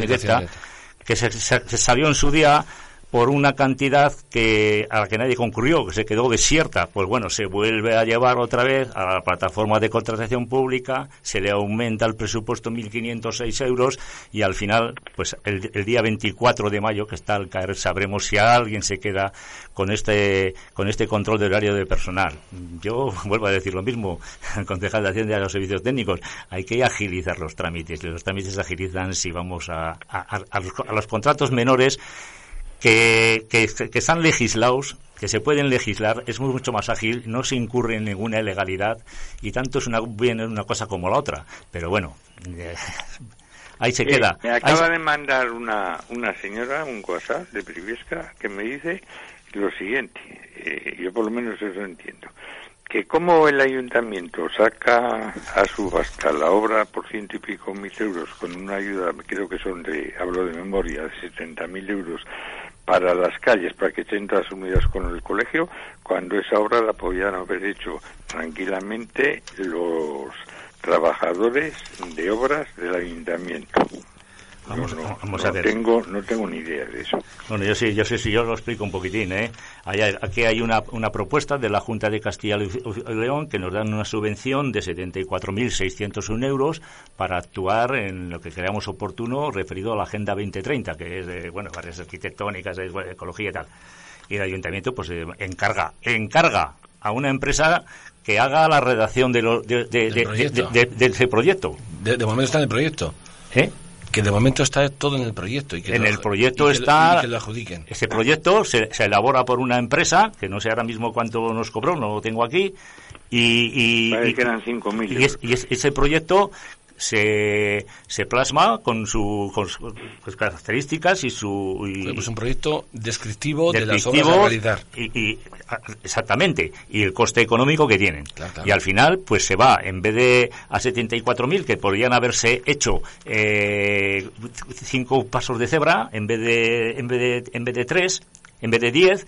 directa, que se, se- se salió en su día por una cantidad que a la que nadie concurrió, que se quedó desierta, pues bueno, se vuelve a llevar otra vez a la plataforma de contratación pública, se le aumenta el presupuesto 1.506 euros y al final, pues el, el, día 24 de mayo, que está al caer, sabremos si alguien se queda con este con este control de horario de personal. Yo vuelvo a decir lo mismo, concejal de Hacienda y los servicios técnicos, hay que agilizar los trámites. Los trámites se agilizan si vamos a, a, a los, a los contratos menores que, que, que, están legislados, que se pueden legislar, es mucho más ágil, no se incurre en ninguna ilegalidad y tanto es una, bien una cosa como la otra. Pero bueno, eh, ahí se Eh, queda. me acaba de mandar una, una señora un WhatsApp de Priviesca que me dice lo siguiente, eh, yo por lo menos eso entiendo, que como el ayuntamiento saca a subasta la obra por ciento y pico mil euros con una ayuda, creo que son de, hablo de memoria, de 70 mil euros para las calles, para que estén todas unidas con el colegio, cuando esa obra la podían haber hecho tranquilamente los trabajadores de obras del ayuntamiento. Vamos, Yo no, vamos no a ver. tengo no tengo ni idea de eso. Bueno, yo sí, yo sé si yo lo explico un poquitín, ¿eh? Hay- aquí hay una, una propuesta de la Junta de Castilla y León que nos dan una subvención de 74.601 euros para actuar en lo que creamos oportuno referido a la Agenda 2030, que es de, bueno, varias arquitectónicas, de ecología y tal. Y el ayuntamiento, pues, eh, encarga, encarga a una empresa que haga la redacción de, lo- de, de- de- proyecto. de- de- de ese proyecto. De, de momento está en el proyecto. ¿Eh? Que de momento está todo en el proyecto. Y que en lo- el proyecto y que lo- está y que lo adjudiquen. ese proyecto se, se elabora por una empresa que no sé ahora mismo cuánto nos cobró no lo tengo aquí y y, y- que eran 5.000 y es- y es- ese proyecto se, se plasma con, su, con sus sus características y su y, Pues un proyecto descriptivo, de las obras a realizar. y, exactamente y el coste económico que tienen Claro, claro. y al final pues se va en vez de a 74.000 que podrían haberse hecho eh, cinco pasos de cebra en vez de en vez de en vez de tres en vez de 10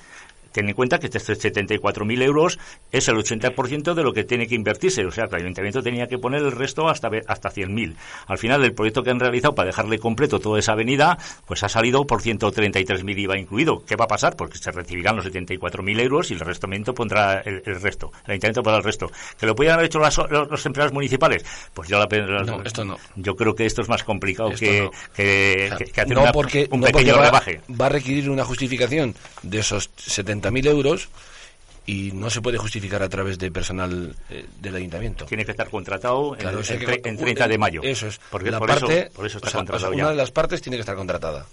Ten en cuenta que estos 74.000 euros es el 80% de lo que tiene que invertirse. O sea, que el ayuntamiento tenía que poner el resto hasta, hasta 100.000. Al final, el proyecto que han realizado para dejarle completo toda esa avenida, pues ha salido por 133.000 IVA incluido. ¿Qué va a pasar? Porque se recibirán los 74.000 euros y el ayuntamiento pondrá el, el resto. El ayuntamiento pondrá el resto. ¿Que lo podían haber hecho las- los, los empleados municipales? Pues yo, la, la- No, esto no. yo creo que esto es más complicado Esto que, no. que, O sea, que- que hacer no una- porque, un no porque pequeño va, rebaje. va a requerir una justificación de esos 70.000 euros y no se puede justificar a través de personal eh, del ayuntamiento. Tiene que estar contratado en- Claro, en, que- tre- en 30 de mayo. Eso es. Porque la por, parte, eso, por eso está o sea, contratado o sea, ya. una de las partes tiene que estar contratada.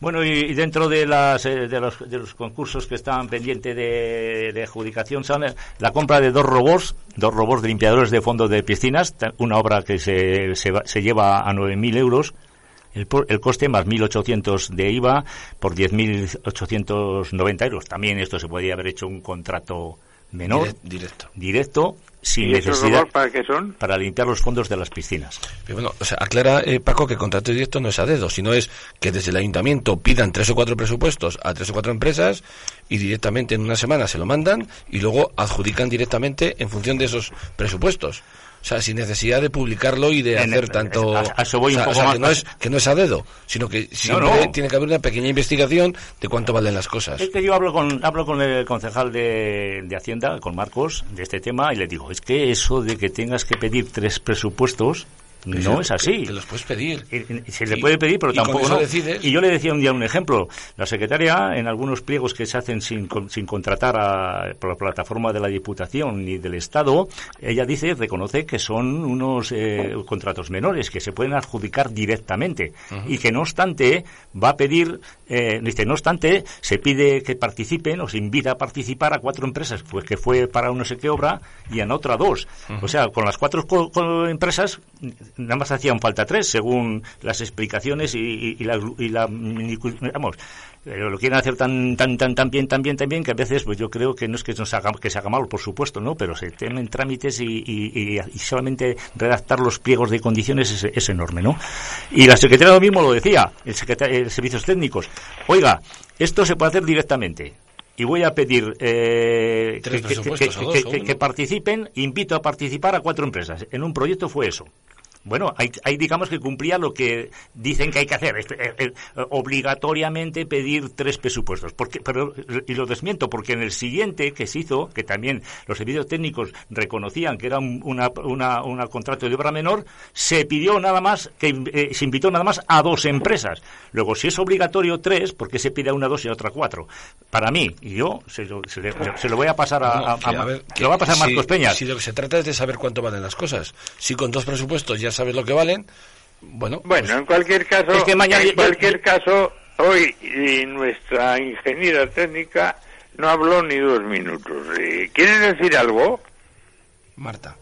Bueno, y, y dentro de, las, eh, de, los, de los concursos que están pendientes de, de adjudicación son eh, la compra de dos robots, dos robots de limpiadores de fondos de piscinas, una obra que se, se, se lleva a 9.000 euros. El, el coste más 1.800 de IVA por 10.890 euros. También esto se podría haber hecho un contrato menor, Direct- directo. directo, sin ¿Y necesidad robots para qué son? para limpiar los fondos de las piscinas. Pero bueno, o sea, aclara eh, Paco que el contrato directo no es a dedo, sino es que desde el ayuntamiento pidan tres o cuatro presupuestos a tres o cuatro empresas y directamente en una semana se lo mandan y luego adjudican directamente en función de esos presupuestos. O sea, sin necesidad de publicarlo y de En- hacer tanto... a- a eso voy o sea, un o poco sea, más- que no, es, que no es a dedo, sino que siempre no. tiene que haber una pequeña investigación de cuánto valen las cosas. Es que yo hablo con, hablo con el concejal de, de Hacienda, con Marcos, de este tema, y le digo, es que eso de que tengas que pedir tres presupuestos no es así. Que los puedes pedir. Y- y Se le Y- puede pedir, pero tampoco no. decides. Y yo le decía un día un ejemplo. La secretaria, en algunos pliegos que se hacen sin, sin contratar a, por la plataforma de la Diputación ni del Estado, ella dice, reconoce que son unos eh, contratos menores que se pueden adjudicar directamente. Y que no obstante, va a pedir, eh, dice, no obstante, se pide que participen o se invita a participar a cuatro empresas, pues que fue para no sé qué obra y en otra dos. O sea, con las cuatro co- empresas nada más hacían falta tres, según las explicaciones y, y- la, y la vamos, pero lo quieren hacer tan tan tan tan bien, tan bien, tan bien que a veces pues yo creo que no es que haga, que se haga mal, por supuesto, ¿no? Pero se temen trámites y, y- y- solamente redactar los pliegos de condiciones es, es enorme, ¿no? Y la secretaria lo mismo lo decía, el secretario de Servicios Técnicos. Oiga, esto se puede hacer directamente. Y voy a pedir eh, dos, que participen, invito a participar a cuatro empresas. En un proyecto fue eso. Bueno, hay, hay, digamos que cumplía lo que dicen que hay que hacer, obligatoriamente pedir tres presupuestos. Porque, pero, y lo desmiento, porque en el siguiente que se hizo, que también los servicios técnicos reconocían que era un una, una, contrato de obra menor, se pidió nada más, que eh, se invitó nada más a dos empresas. Luego, si es obligatorio tres, ¿por qué se pide a una dos y a otra cuatro? Para mí, y yo se lo, voy a pasar a, lo va a pasar Marcos Peña. Si lo que se trata es de saber cuánto valen las cosas. Si con dos presupuestos ya sabes lo que valen, bueno. Bueno, pues en cualquier caso, en cualquier caso, hoy nuestra ingeniera técnica no habló ni dos minutos. Eh, ¿Quieren decir algo? Marta.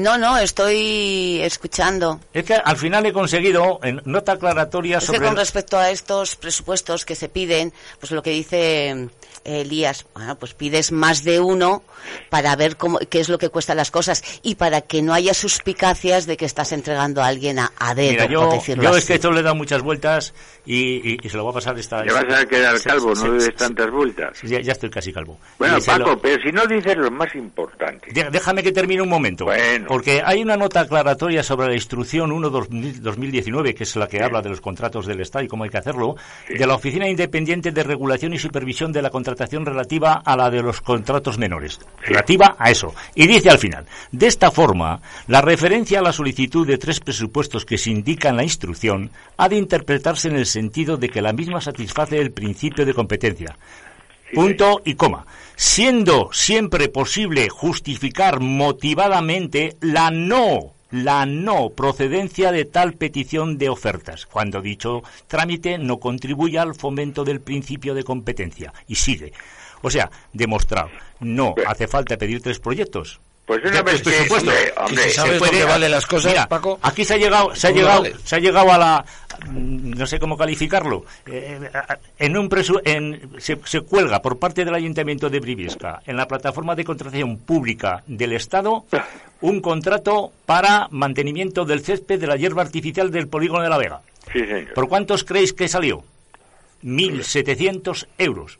No, no, estoy escuchando. Es que al final he conseguido en nota aclaratoria es sobre... Que con respecto a estos presupuestos que se piden, pues lo que dice Elías, bueno, pues pides más de uno para ver cómo, qué es lo que cuestan las cosas y para que no haya suspicacias de que estás entregando a alguien a, dedo, Mira, yo, por decirlo yo así. es que esto le da muchas vueltas y, se lo voy a pasar esta... Ya vas a quedar calvo, no le des tantas vueltas. Ya, estoy casi calvo. Bueno, Paco, pero si no dices lo más importante. Déjame que termine un momento. Bueno. Porque hay una nota aclaratoria sobre la instrucción 1-2019, que es la que habla de los contratos del Estado y cómo hay que hacerlo, de la Oficina Independiente de Regulación y Supervisión de la Contratación relativa a la de los contratos menores. Relativa a eso. Y dice al final, de esta forma, la referencia a la solicitud de tres presupuestos que se indica en la instrucción ha de interpretarse en el sentido de que la misma satisface el principio de competencia. Punto y coma. Siendo siempre posible justificar motivadamente la no la no procedencia de tal petición de ofertas, cuando dicho trámite no contribuya al fomento del principio de competencia. Y sigue. O sea, demostrado. No hace falta pedir tres proyectos. Pues una vez que, hombre, ¿sabes puede, vale las cosas, Paco? Aquí se ha llegado, se ha llegado, se ha llegado a la, no sé cómo calificarlo, eh, en un en, se, se, cuelga por parte del Ayuntamiento de Briviesca en la plataforma de contratación pública del Estado un contrato para mantenimiento del césped de la hierba artificial del polígono de la Vega. Sí, señor. ¿Por cuántos creéis que salió? 1.700 euros.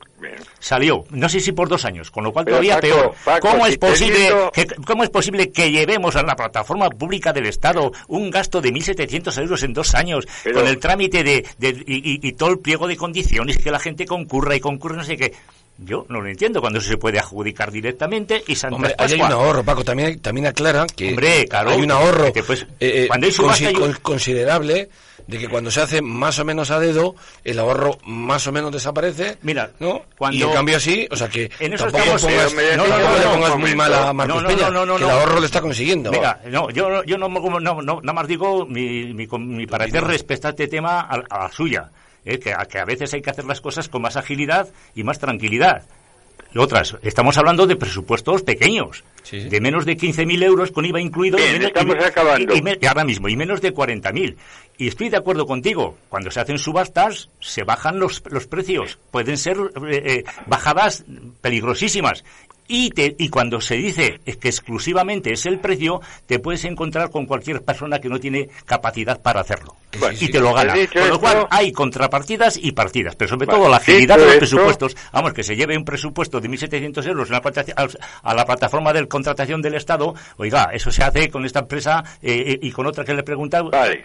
Salió, no sé si por dos años, con lo cual todavía peor. ¿Cómo, es posible que, ¿Cómo es posible que llevemos a la plataforma pública del Estado un gasto de 1.700 euros en dos años con el trámite de, y, todo el pliego de condiciones y que la gente concurra y concurra no sé qué? Yo no lo entiendo cuando se puede adjudicar directamente y Hombre, hay un ahorro, Paco. También, también aclara que Hombre, claro, hay un ahorro eh, eh, cuando hay considerable de que cuando se hace más o menos a dedo, el ahorro más o menos desaparece. Mira, ¿no? Y en cambio así, o sea que en tampoco pongas, no, no, no, le pongas muy mal a Marcos Peña, que el ahorro lo está consiguiendo. Mira, no, yo, yo no, no, no, nada más digo mi, mi, mi parecer respecto a este tema a, a la suya. Eh, que, a, que a veces hay que hacer las cosas con más agilidad y más tranquilidad otras. Estamos hablando de presupuestos pequeños, de menos de 15.000 euros con IVA incluido. y menos, estamos acabando. Y, ahora mismo, y menos de 40.000. Y estoy de acuerdo contigo, cuando se hacen subastas, se bajan los, los precios. Pueden ser eh, eh, bajadas peligrosísimas. Y, y cuando se dice que exclusivamente es el precio, te puedes encontrar con cualquier persona que no tiene capacidad para hacerlo. y te lo gana. Con lo cual hay contrapartidas y partidas, pero sobre todo la agilidad de los presupuestos. Vamos, que se lleve un presupuesto de 1.700 euros a la plataforma de contratación del Estado. Oiga, eso se hace con esta empresa eh, eh, y con otra que le pregunta. Vale.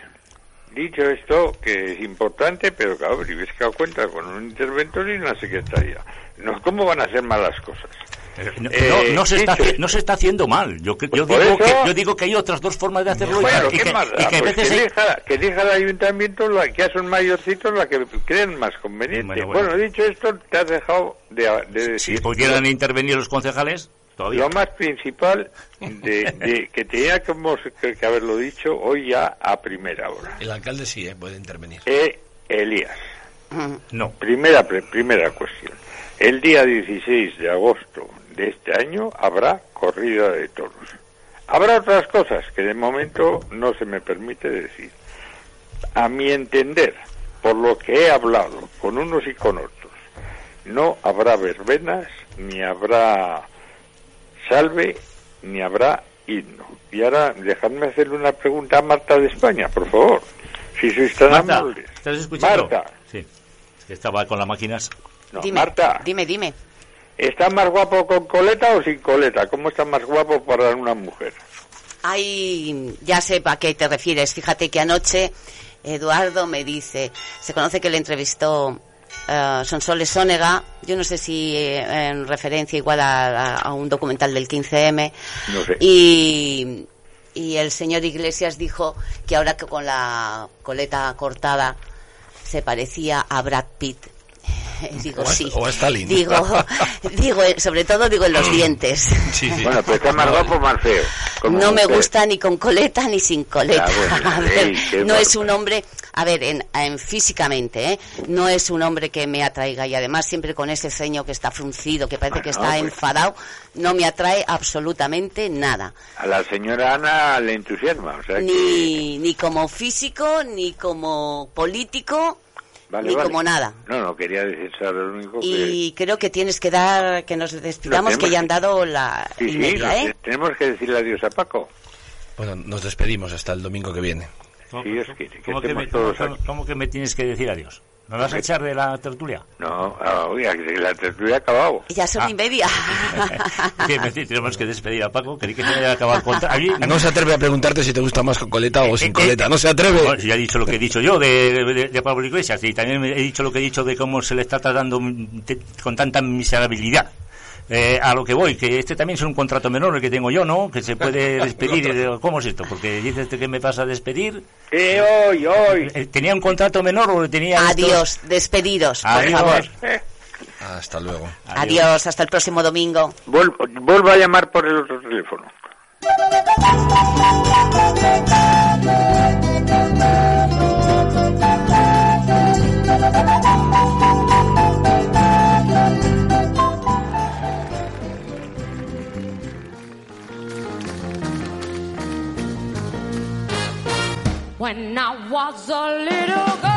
Dicho esto, que es importante, pero claro, que cuenta con un interventor y una secretaria. No, ¿Cómo van a ser malas cosas? Eh, no, se está, no se está haciendo mal. Yo, yo, pues digo que, yo digo que hay otras dos formas de hacerlo y, que, a veces que, deja, que deja el ayuntamiento la que ya son mayorcitos la que creen más conveniente. Bueno, dicho esto, te has dejado de, decir. Si pudieran intervenir los concejales, todavía. Lo más principal de, que tenía que, que, haberlo dicho hoy ya a primera hora. El alcalde sí eh, puede intervenir. Eh, Elías. No. Primera, primera cuestión. El día 16 de agosto de este año habrá corrida de toros. Habrá otras cosas que de momento no se me permite decir. A mi entender, por lo que he hablado con unos y con otros, no habrá verbenas, ni habrá salve, ni habrá himno. Y ahora, dejadme hacerle una pregunta a Marta de España, por favor. Si sois tan Marta, amables. ¿Estás escuchando? Marta. Sí, estaba con las máquinas. No, dime, Marta. Dime, dime. ¿Está más guapo con coleta o sin coleta? ¿Cómo está más guapo para una mujer? Ay, ya sé a qué te refieres. Fíjate que anoche Eduardo me dice, se conoce que le entrevistó uh, Sonsoles Sónega, yo no sé si eh, en referencia igual a, a, un documental del 15M, No sé. y, y el señor Iglesias dijo que ahora que con la coleta cortada se parecía a Brad Pitt. digo O sí. o Stalin. Digo, digo, eh, sobre todo digo en los dientes. Bueno, pues está más guapo o más feo. No me mujer. gusta ni con coleta ni sin coleta. Ya, bueno, A ver, no es un hombre, a ver, en, en físicamente, ¿eh? no es un hombre que me atraiga y además siempre con ese ceño que está fruncido, que parece que está pues- enfadado, no me atrae absolutamente nada. A la señora Ana le entusiasma, o sea que... Ni, ni como físico, ni como político, Vale, ni vale. como nada. No, no, quería decir eso, lo único que... Y creo que tienes que dar, que nos despidamos, que ya han dado la Sí, y sí, media, ¿eh? tenemos que decirle adiós a Paco. Bueno, nos despedimos hasta el domingo que viene. Si Dios quiere, que ¿Cómo me, todos cómo- cómo que me tienes que decir adiós? ¿Me vas a echar de la tertulia? No, ah, oiga, la tertulia ha acabado. Ya son Ah. y media. Tenemos que despedir a Paco. Creí que me había acabado el contrato. A mí- No se atreve a preguntarte si te gusta más con coleta o sin coleta. No se atreve. ya he dicho lo que he dicho yo de, de, de Pablo Iglesias y también he dicho lo que he dicho de cómo se le está tratando mm, te- con tanta miserabilidad. Eh, a lo que voy, que este también es un contrato menor el que tengo yo, ¿no? Que se puede despedir. Eh, ¿Cómo es esto? Porque dices que me pasa a despedir. ¿Qué hoy, hoy? Eh, ¿Tenía un contrato menor o tenía? Adiós, despediros, por Adiós. favor. Hasta luego. Adiós, hasta el próximo domingo. Vuel- vuelvo a llamar por el otro teléfono. When I was a little girl.